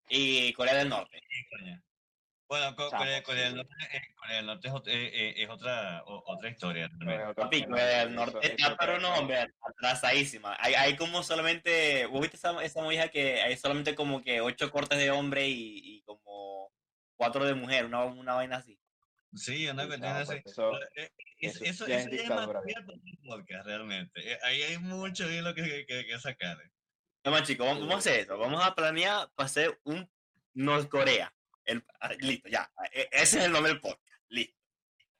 y Corea del Norte. Bueno, Chamo, Corea, Corea del. Norte, eh, Corea del Norte es, eh, eh, es otra, o- otra historia. No, Papi, Corea del Norte eso está, pero te- no, hombre, atrasadísima. Hay, hay como solamente, ¿vos viste esa, esa movida que hay solamente como que ocho cortes de hombre y, y como cuatro de mujer, una, una vaina así? Sí, cuestión chamo, así. pues eso- eso eso, ya eso es dictadura, podcast, realmente. Eh, Ahí hay mucho hilo que, que, que sacar. No, más chicos, vamos, vamos a hacer eso. Vamos a planear para hacer un Norcorea. El, ah, listo, ya. E- Ese es el nombre del podcast. Listo.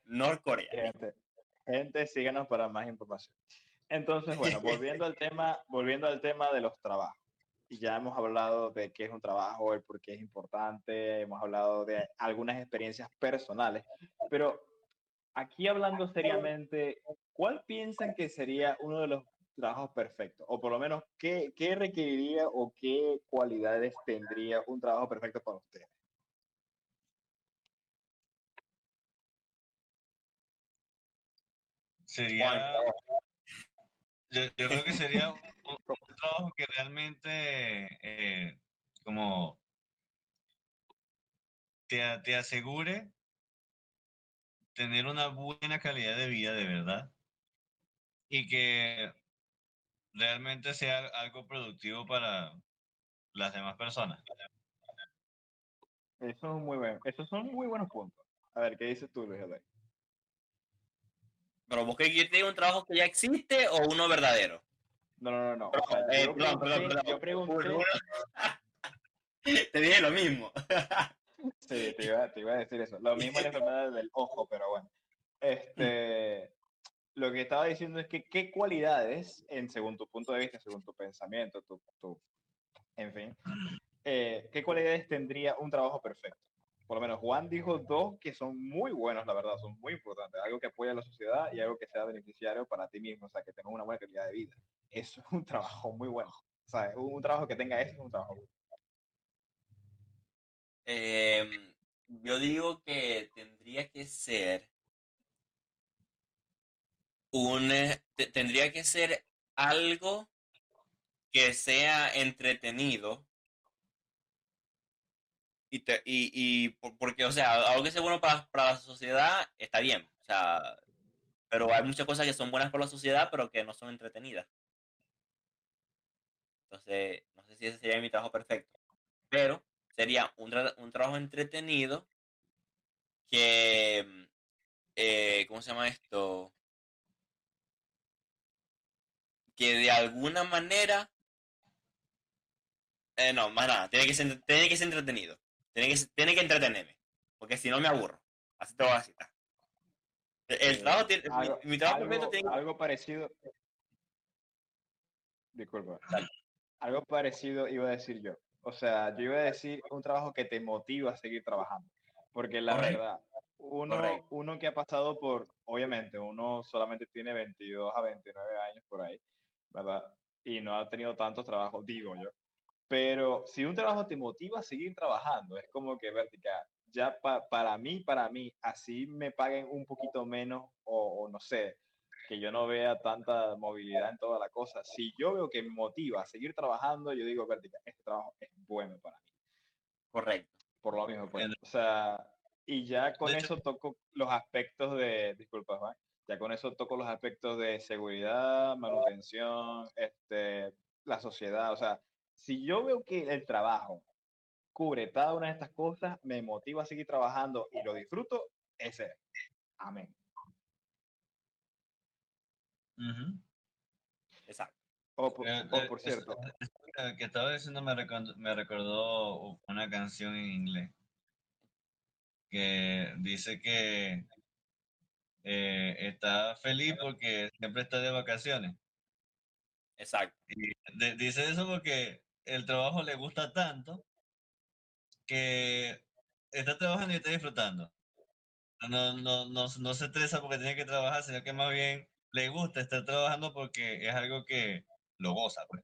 Norcorea. Gente, gente, síganos para más información. Entonces, bueno, volviendo al tema, volviendo al tema de los trabajos. Ya hemos hablado de qué es un trabajo, el por qué es importante, hemos hablado de algunas experiencias personales, pero aquí hablando seriamente, ¿cuál piensan que sería uno de los trabajos perfectos? O por lo menos, ¿qué, qué requeriría o qué cualidades tendría un trabajo perfecto para ustedes? Sería. Yo, yo creo que sería un, un trabajo que realmente, eh, como, te, asegure tener una buena calidad de vida de verdad y que realmente sea algo productivo para las demás personas. Eso es muy buen, esos son muy buenos puntos. A ver, ¿qué dices tú, Luis Eloy? Pero vos que yo te un trabajo que ya existe o uno verdadero. No, no, no, no. O sea, Eh, yo, perdón, perdón, pregunté, perdón. yo pregunté, te dije lo mismo. sí, te iba, te iba a decir eso. Lo mismo en la enfermedad del ojo, pero bueno. Este, lo que estaba diciendo es que qué cualidades, en según tu punto de vista, según tu pensamiento, tu, tu en fin, eh, qué cualidades tendría un trabajo perfecto. Por lo menos Juan dijo dos que son muy buenos, la verdad, son muy importantes. Algo que apoya a la sociedad y algo que sea beneficiario para ti mismo, o sea, que tengas una buena calidad de vida. Eso es un trabajo muy bueno. O sea, un, trabajo que tenga eso es un trabajo bueno. Eh, yo digo que tendría que ser un, eh, te- tendría que ser algo que sea entretenido y, te- y, y por- porque, o sea, algo que sea bueno para, para la sociedad está bien, o sea, pero hay muchas cosas que son buenas para la sociedad, pero que no son entretenidas. Entonces, no sé si ese sería mi trabajo perfecto, pero sería un, tra- un trabajo entretenido que, mm, eh, ¿cómo se llama esto? Que de alguna manera, eh, no, más nada, tiene que ser, tiene que ser entretenido, tiene que, tiene que entretenerme, porque si no me aburro, así te voy a citar. El, Eh, trabajo tiene, mi- algo, mi, trabajo perfecto algo, tiene algo parecido. Disculpa. Dale. Algo parecido iba a decir yo. O sea, yo iba a decir un trabajo que te motiva a seguir trabajando. Porque la Correcto. verdad, uno, Correcto. uno que ha pasado por, obviamente, uno solamente tiene 22 a 29 años por ahí, ¿verdad? Y no ha tenido tantos trabajos, digo yo. Pero si un trabajo te motiva a seguir trabajando, es como que vertical. Ya pa- para mí, para mí, así me paguen un poquito menos o, o no sé, que yo no vea tanta movilidad en toda la cosa. Si yo veo que me motiva a seguir trabajando, yo digo, vertical, este trabajo es bueno para mí. correcto. Por lo mismo, pues. O sea, y ya con De hecho- eso toco los aspectos de, disculpa, Juan, ya con eso toco los aspectos de seguridad, manutención, este, la sociedad. O sea, si yo veo que el trabajo cubre cada una de estas cosas, me motiva a seguir trabajando y lo disfruto, ese. es. Exacto. O por, Eh, o eh, por cierto, es- es- que estaba diciendo me recordó, me recordó una canción en inglés que dice que eh, está feliz porque siempre está de vacaciones. Exacto. Y de- dice eso porque el trabajo le gusta tanto que está trabajando y está disfrutando. No, no, no, no se estresa porque tiene que trabajar, sino que más bien le gusta estar trabajando porque es algo que lo goza. Pues.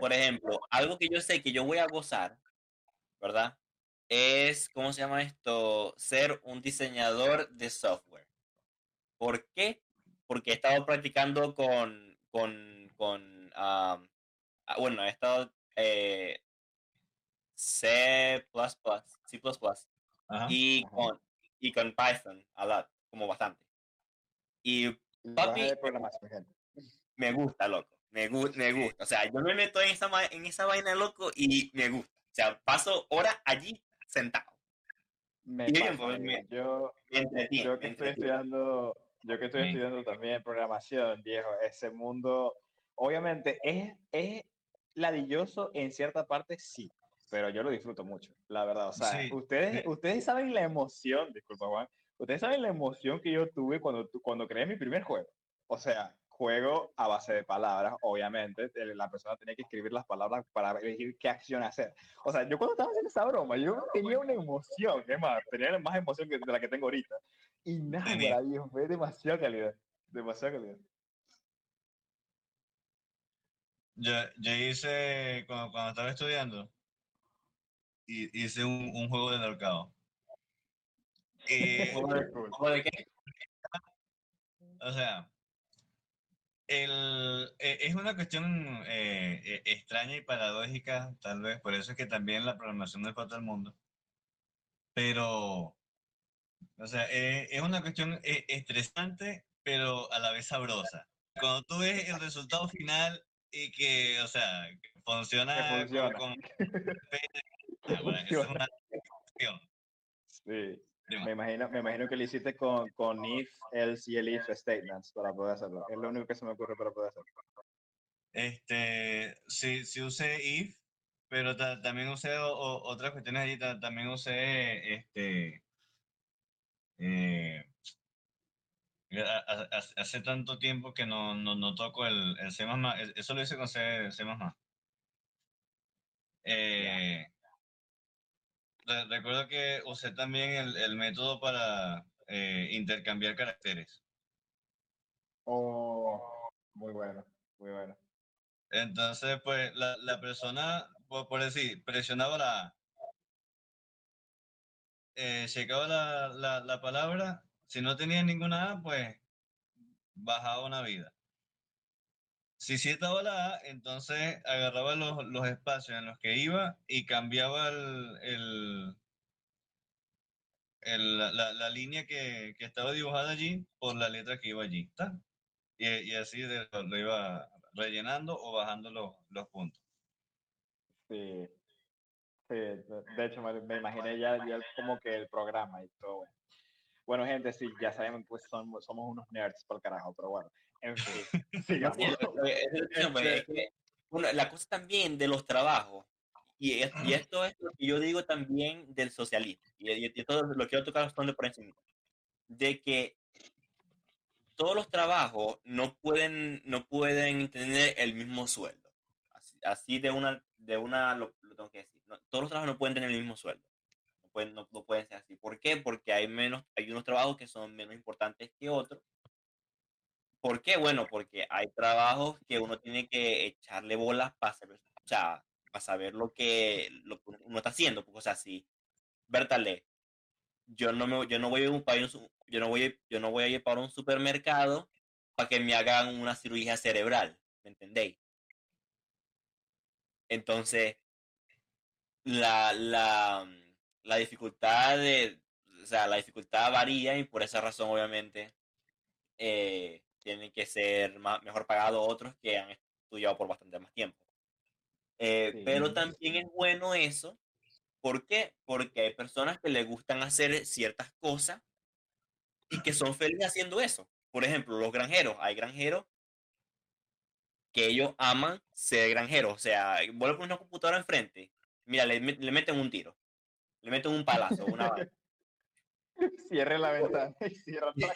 Por ejemplo, algo que yo sé que yo voy a gozar, ¿verdad? Es, ¿cómo se llama esto? Ser un diseñador de software. ¿Por qué? Porque he estado practicando con, con, con, ah, bueno, he estado eh, C++, C++, Ajá. y Ajá. con, y con Python, a lot, como bastante. Y papi, me gusta, loco. Me, gu- me gusta. O sea, yo me meto en esa, en esa vaina, loco, y me gusta. O sea, paso horas allí sentado. Me Y bien, pasa, pues, me- Yo, entretiene, yo me que estoy estudiando, yo que estoy estudiando también programación, viejo, ese mundo, obviamente es, es ladilloso en cierta parte, sí, pero yo lo disfruto mucho, la verdad. O sea, Sí, ustedes, ustedes saben la emoción, disculpa Juan, ustedes saben la emoción que yo tuve cuando, cuando creé mi primer juego. O sea, juego a base de palabras, obviamente, la persona tenía que escribir las palabras para elegir qué acción hacer. O sea, yo cuando estaba haciendo esa broma, yo tenía una emoción, es más, tenía más emoción que de la que tengo ahorita. Y nada, viejo, fue demasiada calidad, demasiada calidad. Yo, yo hice, cuando, cuando estaba estudiando, hi- hice un, un juego de ahorcado. Y, ¿Juego de- qué? o sea, el, e- es una cuestión eh, e- extraña y paradójica, tal vez, por eso es que también la programación no es para todo el mundo. Pero, o sea, eh, es una cuestión eh, estresante, pero a la vez sabrosa. Cuando tú ves el resultado final y que, o sea, funciona, funciona. con- Ah, bueno, es una. Sí. Me imagino, me imagino que lo hiciste con, con if, else y el if statements para poder hacerlo. Es lo único que se me ocurre para poder hacerlo. Este, sí, sí usé if, pero ta- también usé o- o- otras cuestiones allí, ta- también usé este, eh, hace- tanto tiempo que no, no, no toco el, el C++, e- eso lo hice con C, C++. Eh, re- recuerdo que usé también el, el método para eh, intercambiar caracteres. Oh, muy bueno, muy bueno. Entonces, pues, la, la persona, por, por decir, presionaba la A eh, acababa la, la, la palabra, si no tenía ninguna A, pues bajaba una vida. Si sí estaba la A, entonces agarraba los, los espacios en los que iba y cambiaba el, el- la, la- línea que, que estaba dibujada allí por la letra que iba allí. ¿está? Y, y así de- lo iba rellenando o bajando los, los puntos. Sí. Sí, de hecho me, me imaginé ya, como que el programa y todo. Bueno, gente, sí, ya sabemos pues somos, somos unos nerds por carajo, pero bueno. En fin, sigamos. Sí, es que que, bueno, la cosa también de los trabajos, y, es- y esto es lo que yo digo también del socialismo, y, y- y esto lo quiero tocar bastante por encima, de que todos los trabajos no pueden, no pueden tener el mismo sueldo. Así, así de una, de una lo, lo tengo que decir. no, todos los trabajos no pueden tener el mismo sueldo. No pueden, no, no pueden ser así. ¿Por qué? Porque hay menos, hay unos trabajos que son menos importantes que otros. ¿Por qué? Bueno, porque hay trabajos que uno tiene que echarle bolas para saber, o sea, para saber lo que, lo que uno está haciendo. O sea, si, Bertale, yo no me, yo no voy a un yo no voy, yo no voy a ir para un supermercado para que me hagan una cirugía cerebral, ¿me entendéis? Entonces, la, la, la dificultad de, o sea, la dificultad varía y por esa razón, obviamente, eh, tienen que ser más, mejor pagados otros que han estudiado por bastante más tiempo. Eh, Pero Sí. también es bueno eso. ¿Por qué? Porque hay personas que les gustan hacer ciertas cosas y que son felices haciendo eso. Por ejemplo, los granjeros. Hay granjeros que ellos aman ser granjeros. O sea, vuelven con una computadora enfrente. Mira, le, le meten un tiro. Le meten un palazo, una bala. Cierre la ventana y cierra la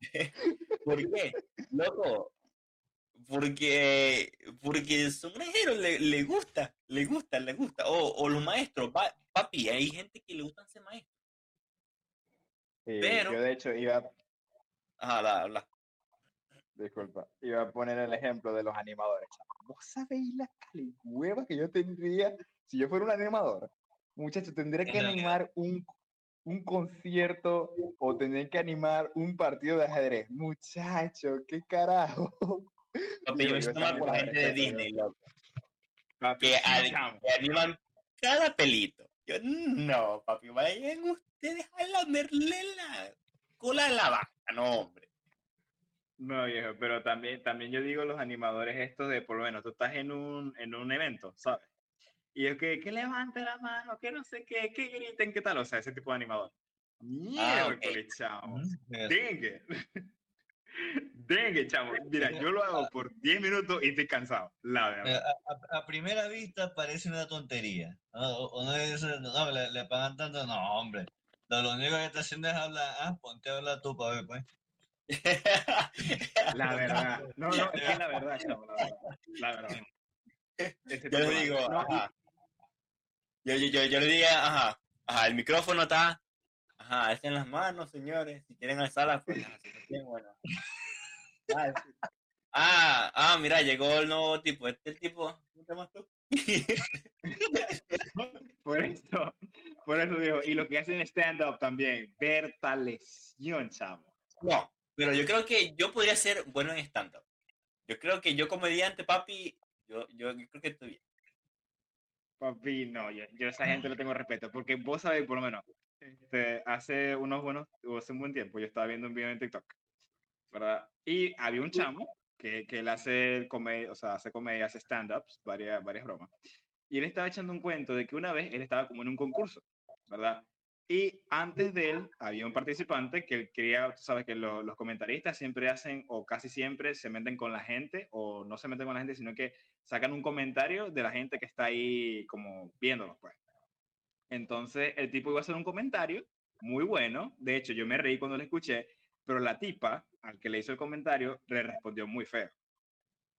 ¿Por qué? Loco, porque, porque son granjeros, le, le gusta, le gusta, le gusta. O, o los maestros, pa- papi, hay gente que le gustan ser maestros. Sí, Pero- Yo de hecho iba, Ajá, la, la- disculpa, iba a poner el ejemplo de los animadores. ¿Vos sabéis la calihueva que yo tendría si yo fuera un animador? Muchachos, tendría que animar un, un concierto o tendría que animar un partido de ajedrez. Muchacho, qué carajo. papi, yo la también gente de Disney, loco, Papi, que animan cada pelito. Yo, no, papi, vayan ustedes a lamerle la cola de la vaca, no, hombre. No, viejo, pero también, también yo digo los animadores estos de, por lo menos, tú estás en un, en un evento, ¿sabes? Y es que, que levante la mano, que no sé qué, que griten, qué tal, o sea, ese tipo de animador. Ah. Miércoles, chamo. Ujú, eso. Dengue. Dengue, chamo. Mira, yo lo hago por 10 minutos y estoy cansado, la Eh, verdad. A, a- a primera vista parece una tontería. ¿no? O- Uno dice, no, le, le pagan tanto. No, hombre. Lo, lo único que está haciendo es hablar. Ah, ponte a hablar tú para ver, pues. La verdad. No, no, es es la verdad, chamo, la verdad. La verdad. Ese yo de- digo, no. Yo, yo, yo, yo le diría, ajá, ajá, el micrófono está, ajá, alcen las manos, señores, si quieren alzarlas, pues, bien, bueno. Ah, ah, ah, mira, llegó el nuevo tipo, este el tipo, ¿cómo te llamas tú? Por eso, por eso digo, y lo que hacen stand-up también, ver tal lesión, chamo. No, pero yo creo que yo podría ser bueno en stand-up. Yo creo que yo comediante, papi, yo, yo, yo creo que estoy bien. Papi, no, yo, yo a esa gente le tengo respeto, porque vos sabés, por lo menos, este, hace unos buenos, hace un buen tiempo, yo estaba viendo un video en TikTok, ¿verdad? Y había un chamo que, que él hace comedia, o sea, hace comedia, hace stand-ups, varias, varias bromas, y él estaba echando un cuento de que una vez él estaba como en un concurso, ¿verdad? Y antes de él había un participante que quería, tú sabes que lo- los comentaristas siempre hacen, o casi siempre se meten con la gente, o no se meten con la gente, sino que sacan un comentario de la gente que está ahí como viéndolos, pues. Entonces el tipo iba a hacer un comentario muy bueno, de hecho yo me reí cuando lo escuché, pero la tipa al que le hizo el comentario le respondió muy feo.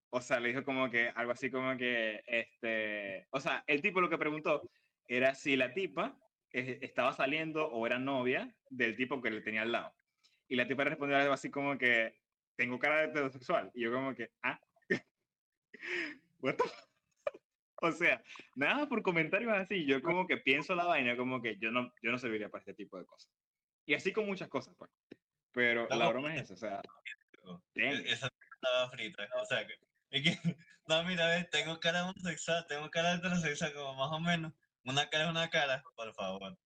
O sea, le dijo como que algo así como que, este, o sea, el tipo lo que preguntó era si la tipa estaba saliendo o era novia del tipo que le tenía al lado. Y la tipa respondió algo así como que, tengo cara de heterosexual. Y yo como que, ah, what the O sea, nada por comentarios así, yo como que pienso la vaina, como que yo no, yo no serviría para este tipo de cosas. Y así con muchas cosas, pues. Pero la broma es esa, o sea, E- damn. Esa estaba frita. O sea, que, es que, no, mira, ves, tengo cara homosexual, tengo cara heterosexual, como más o menos. Una cara es una cara, por favor.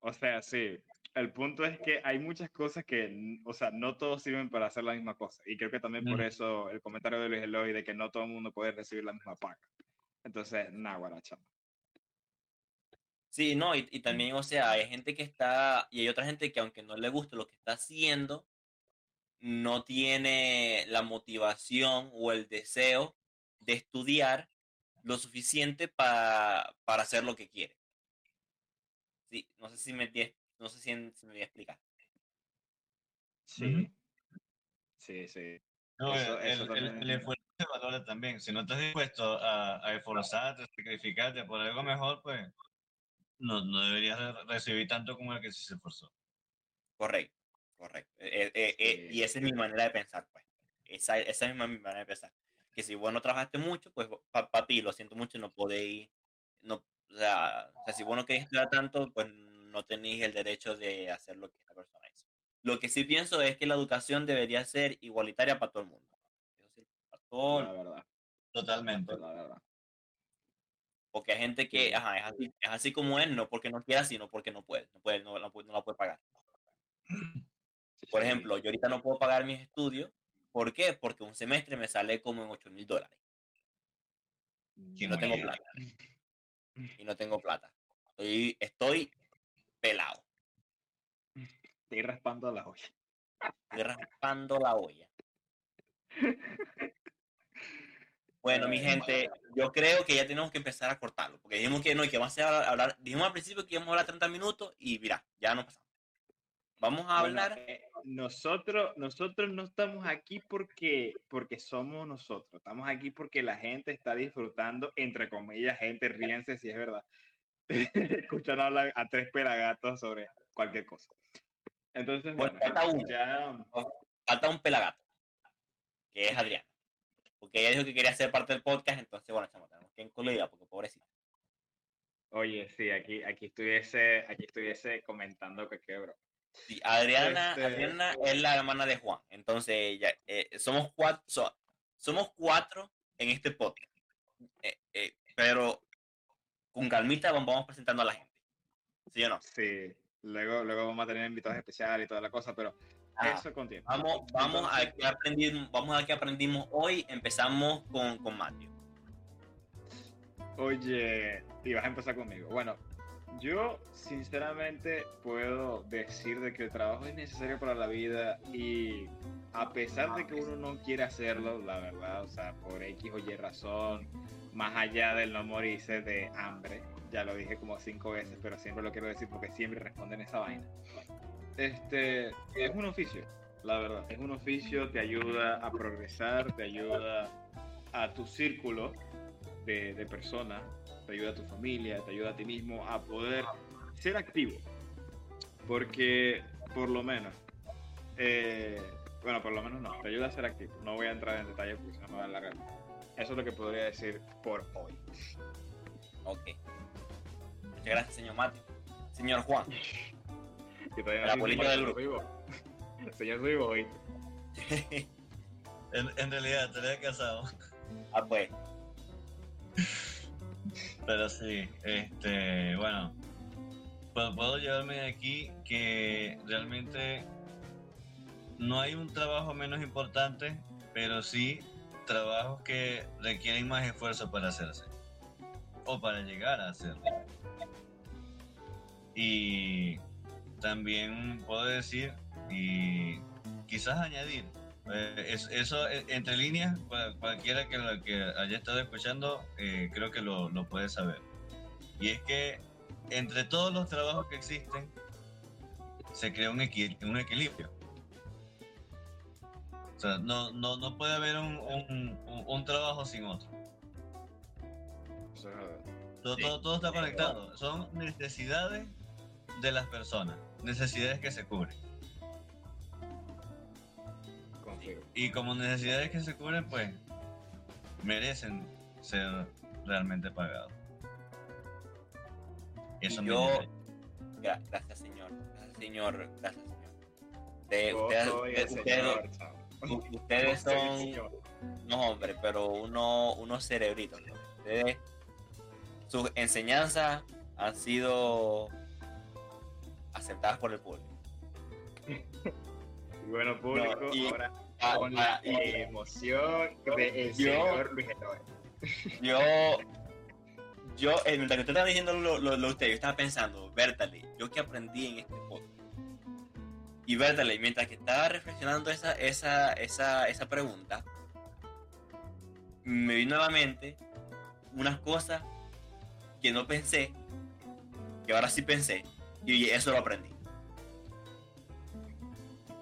O sea, sí. El punto es que hay muchas cosas que, o sea, no todos sirven para hacer la misma cosa. Y creo que también por Mm. eso el comentario de Luis Eloy de que no todo el mundo puede recibir la misma paga. Entonces, nada, guaracha. Sí, no, y, y también, o sea, hay gente que está, y hay otra gente que aunque no le guste lo que está haciendo, no tiene la motivación o el deseo de estudiar lo suficiente pa- para hacer lo que quiere. Sí, no sé si me, no sé si, en- si me voy a explicar. Sí. Sí, sí. No, Eso- el, eso el- también el es- esfuerzo se valora también. Si no estás dispuesto a, a esforzarte, sacrificarte por algo mejor, pues no, no deberías re- recibir tanto como el que sí se esforzó. Correcto, correcto. Eh, eh, eh, Sí. y esa es mi manera de pensar, pues. Esa, esa es mi manera de pensar. Que si vos no trabajaste mucho, pues pa- papi, lo siento mucho, no podéis, no, o sea, o sea, si vos no querés estudiar tanto, pues no tenéis el derecho de hacer lo que esta persona hizo. Lo que sí pienso es que la educación debería ser igualitaria para todo el mundo. Para todo el La verdad. Totalmente. La verdad. Porque hay gente que, ajá, es así, es así como él, no porque no quiera, sino porque no puede, no puede, no, la puede- no la puede pagar. Por ejemplo, yo ahorita no puedo pagar mis estudios. ¿Por qué? Porque un semestre me sale como en 8 mil dólares. Y no tengo plata. Y no tengo plata. Estoy, estoy pelado. Estoy raspando la olla. Estoy raspando la olla. Bueno, mi gente, yo creo que ya tenemos que empezar a cortarlo. Porque dijimos que no, y que vamos a hablar, dijimos al principio que íbamos a hablar 30 minutos y mira, ya no pasamos. Vamos a Bueno, hablar. eh, nosotros, nosotros no estamos aquí porque, porque somos nosotros. Estamos aquí porque la gente está disfrutando, entre comillas, gente, ríense si es verdad. Escuchar hablar a tres pelagatos sobre cualquier cosa. Entonces, Bueno, bueno, falta uno. ya, falta un pelagato, que es Adriana. Porque ella dijo que quería ser parte del podcast, entonces, bueno, chamo, tenemos que incluirla, porque pobrecita. oye, sí, aquí, aquí estuviese, aquí estuviese comentando que quebro. Sí, Adriana, Este- Adriana es la hermana de Juan, entonces ella, eh, somos cuatro, so- somos cuatro en este podcast. Eh, eh, pero con calmita vamos, presentando a la gente. ¿Sí o no? Sí, luego, luego vamos a tener invitados especiales y toda la cosa, pero Ah, eso con tiempo. vamos, vamos a qué aprendimos, vamos a qué aprendimos hoy. Empezamos con, con Matthew. Oye, y vas a empezar conmigo. Bueno, yo sinceramente puedo decir de que el trabajo es necesario para la vida y a pesar de que uno no quiere hacerlo, la verdad, o sea, por X o Y razón, más allá del no morirse de hambre, ya lo dije como cinco veces, pero siempre lo quiero decir porque siempre responden esa vaina. Este, es un oficio, la verdad, es un oficio, te ayuda a progresar, te ayuda a tu círculo de, de personas, te ayuda a tu familia, te ayuda a ti mismo a poder ser activo. Porque, por lo menos, eh, bueno, por lo menos no, te ayuda a ser activo. No voy a entrar en detalle porque si no me va a alargar. Eso es lo que podría decir por hoy. Ok. Muchas gracias, señor Matthew. Señor Juan. El no abuelito del vivo. Señor, vivo, ¿oíste? En, en realidad, estaría casado. ah, pues. Pero sí, este, bueno, puedo, puedo llevarme de aquí que realmente no hay un trabajo menos importante, pero sí trabajos que requieren más esfuerzo para hacerse o para llegar a hacerlo. Y también puedo decir y quizás añadir eh, es- eso eh, entre líneas, cual- cualquiera que lo que haya estado escuchando, eh, creo que lo, lo puede saber. Y es que entre todos los trabajos que existen, se crea un, equi- un equilibrio. O sea, no, no, no puede haber un, un- un- trabajo sin otro. Todo, Sí. todo, todo está conectado. Son necesidades de las personas, necesidades que se cubren. Y como necesidades que se cubren, pues merecen ser realmente pagado. Eso Y yo- Gracias, señor. Gracias, señor. Gracias, señor. De- ustedes, soy el ustedes- señor, ustedes son unos hombres, pero uno, unos cerebritos. ¿no? Ustedes, sus enseñanzas han sido aceptadas por el público. Y bueno, público, No, y- ahora Ah, con la ah, y- emoción del Yo- señor Luis Eloy. Yo, yo, eh, mientras que usted estaba diciendo lo, lo, lo usted, yo estaba pensando, Bertale, yo que aprendí en este podcast. Y Bertale, mientras que estaba reflexionando esa, esa, esa, esa pregunta, me vino a la mente unas cosas que no pensé, que ahora sí pensé, y eso lo aprendí.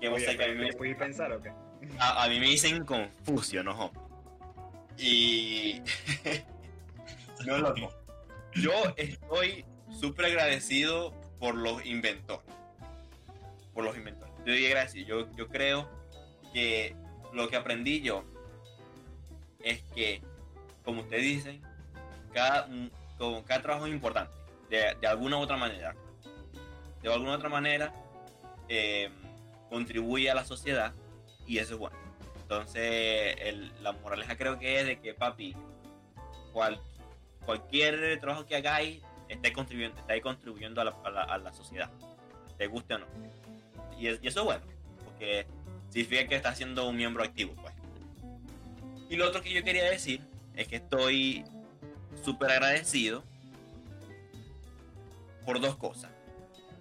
Vos Oye, sabés que a mí me- ¿te pudiste pensar o qué? A, a mí me dicen Confucio, no. Y. no, loco. Yo estoy súper agradecido por los inventores. Por los inventores. Yo diría agradecido. Yo, yo creo que lo que aprendí yo es que, como ustedes dicen, cada, como cada trabajo es importante. De, de alguna u otra manera. De alguna u otra manera eh, contribuye a la sociedad y eso es bueno. Entonces, la moraleja creo que es de que, papi, cual- cualquier trabajo que hagáis, estáis contribuyendo, estáis contribuyendo a la, a la- a la sociedad, te guste o no. Y, es- y eso es bueno, porque significa que estás siendo un miembro activo, pues. Y lo otro que yo quería decir es que estoy súper agradecido por dos cosas,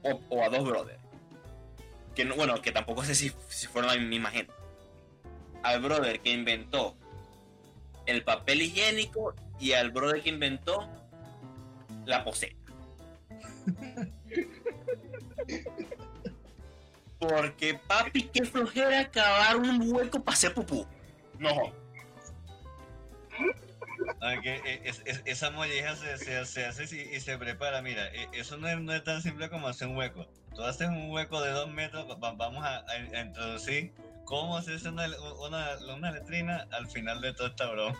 o, a dos brothers. Que no, bueno, que tampoco sé si fueron la misma gente al brother que inventó el papel higiénico y al brother que inventó la poseta. Porque papi, qué flojera acabar un hueco para hacer pupú. No, Ah, que, eh, es- es- esa molleja se, se, hace y, se prepara. Mira, eh, eso no es, no es tan simple como hacer un hueco. Tú haces un hueco de dos metros, va- vamos a- a introducir cómo hacerse una, una, una letrina al final de toda esta broma.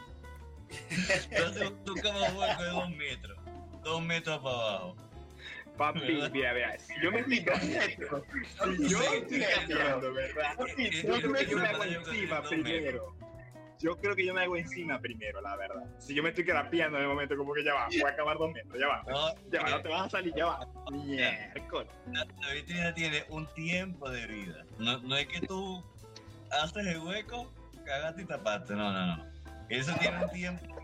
Entonces tú como un hueco de dos metros, dos metros para abajo. Papi, ¿Verdad? mira, mira, si yo me estoy cambiando, si yo me estoy cambiando, ¿verdad? Yo creo que yo me hago encima primero. Yo creo que yo me hago encima primero, la verdad. Si yo me estoy crapeando en el momento, como que ya va, voy a acabar dos metros, ya va. No, Ya va, no te vas a salir, ya va. Miércoles. la, la vitrina tiene un tiempo de vida. No, no es que tú haces el hueco, cagaste y tapaste. No, no, no. Eso tiene un tiempo.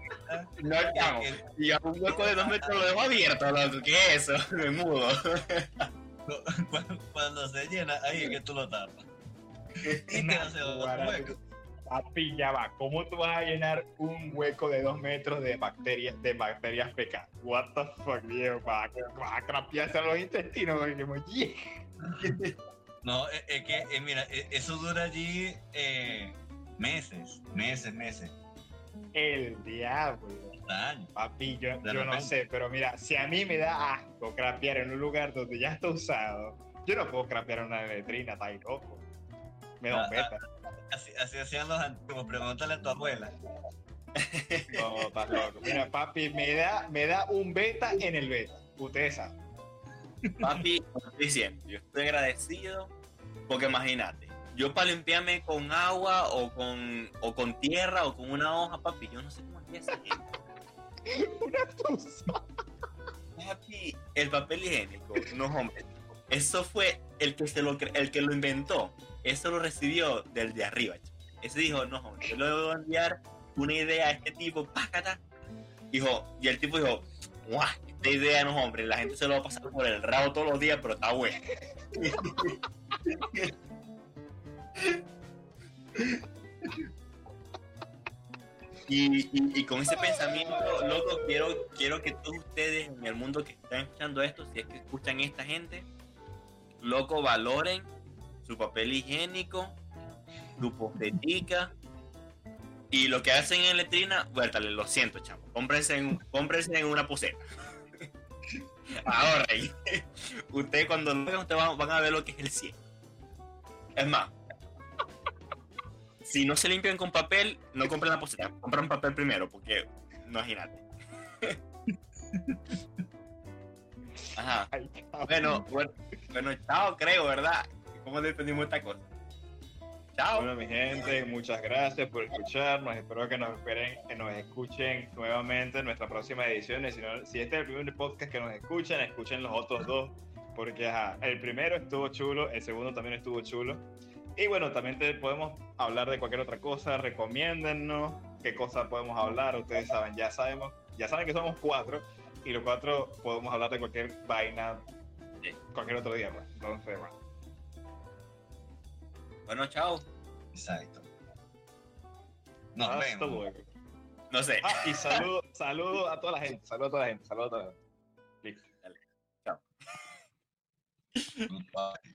no chamo. A un hueco de dos metros lo dejo abierto, loco. ¿Qué es eso? Me mudo. Cuando, cuando se llena, ahí es que tú lo tapas. Y te hace otro Guarda, hueco. Papi, ya va. ¿Cómo tú vas a llenar un hueco de dos metros de bacterias, de bacterias fecales? What the fuck, viejo? Vas a, vas a los intestinos, porque. No, es, es que, eh, mira, eh, eso dura allí eh, meses, meses, meses, El diablo. años. Papi, yo, yo no sé, pero mira, si a mí me da asco crapear en un lugar donde ya está usado, yo no puedo crapear en una letrina, está ahí loco. Me da Ah, un beta. Así, así hacían los antiguos. Pregúntale a tu abuela. No, estás loco. Mira, papi, me da, me da un beta en el beta. Ustedes saben. Papi, como estoy diciendo, yo estoy agradecido porque imagínate, yo para limpiarme con agua o con, o con tierra o con una hoja, papi, yo no sé cómo hacía esa gente. Una tusa. Papi, el papel higiénico, no hombre, eso fue el que, se lo, el que lo inventó, eso lo recibió del de arriba. Ese dijo, no hombre, yo le voy a enviar una idea a este tipo, pácata. Dijo, y el tipo dijo, guau, esta idea no hombre, la gente se lo va a pasar por el rabo todos los días, pero está bueno. Y, con ese pensamiento, loco, quiero, quiero que todos ustedes en el mundo que están escuchando esto, si es que escuchan esta gente, loco, valoren su papel higiénico, su postetica y lo que hacen en letrina, vuéltale, lo siento, chamo, cómprense en, cómprense en una poseta. Ahorren. Ustedes cuando lo vean, ustedes van, van a ver lo que es el cielo. Es más, si no se limpian con papel, no compren la poseta, compren papel primero, porque no imagínate. Ajá. Bueno, bueno, bueno, chao, creo, ¿verdad? ¿Cómo despedimos esta cosa? Chao. Bueno, mi gente, muchas gracias por escucharnos. Espero que nos esperen, que nos escuchen nuevamente en nuestra próxima edición. Y Si, no- si este es el primer podcast que nos escuchan, escuchen los otros dos. Porque ajá, el primero estuvo chulo, el segundo también estuvo chulo. Y bueno, también te podemos hablar de cualquier otra cosa. Recomiéndennos qué cosa podemos hablar. Ustedes saben, ya sabemos, ya saben que somos cuatro. Y los cuatro podemos hablar de cualquier vaina Sí. cualquier otro día. Pues. Entonces, bueno. Bueno, chao. Exacto. Nos hasta vemos. luego. No sé. Ah, y saludo, saludo a toda la gente, saludo a toda la gente, saludo a toda la gente. Bye.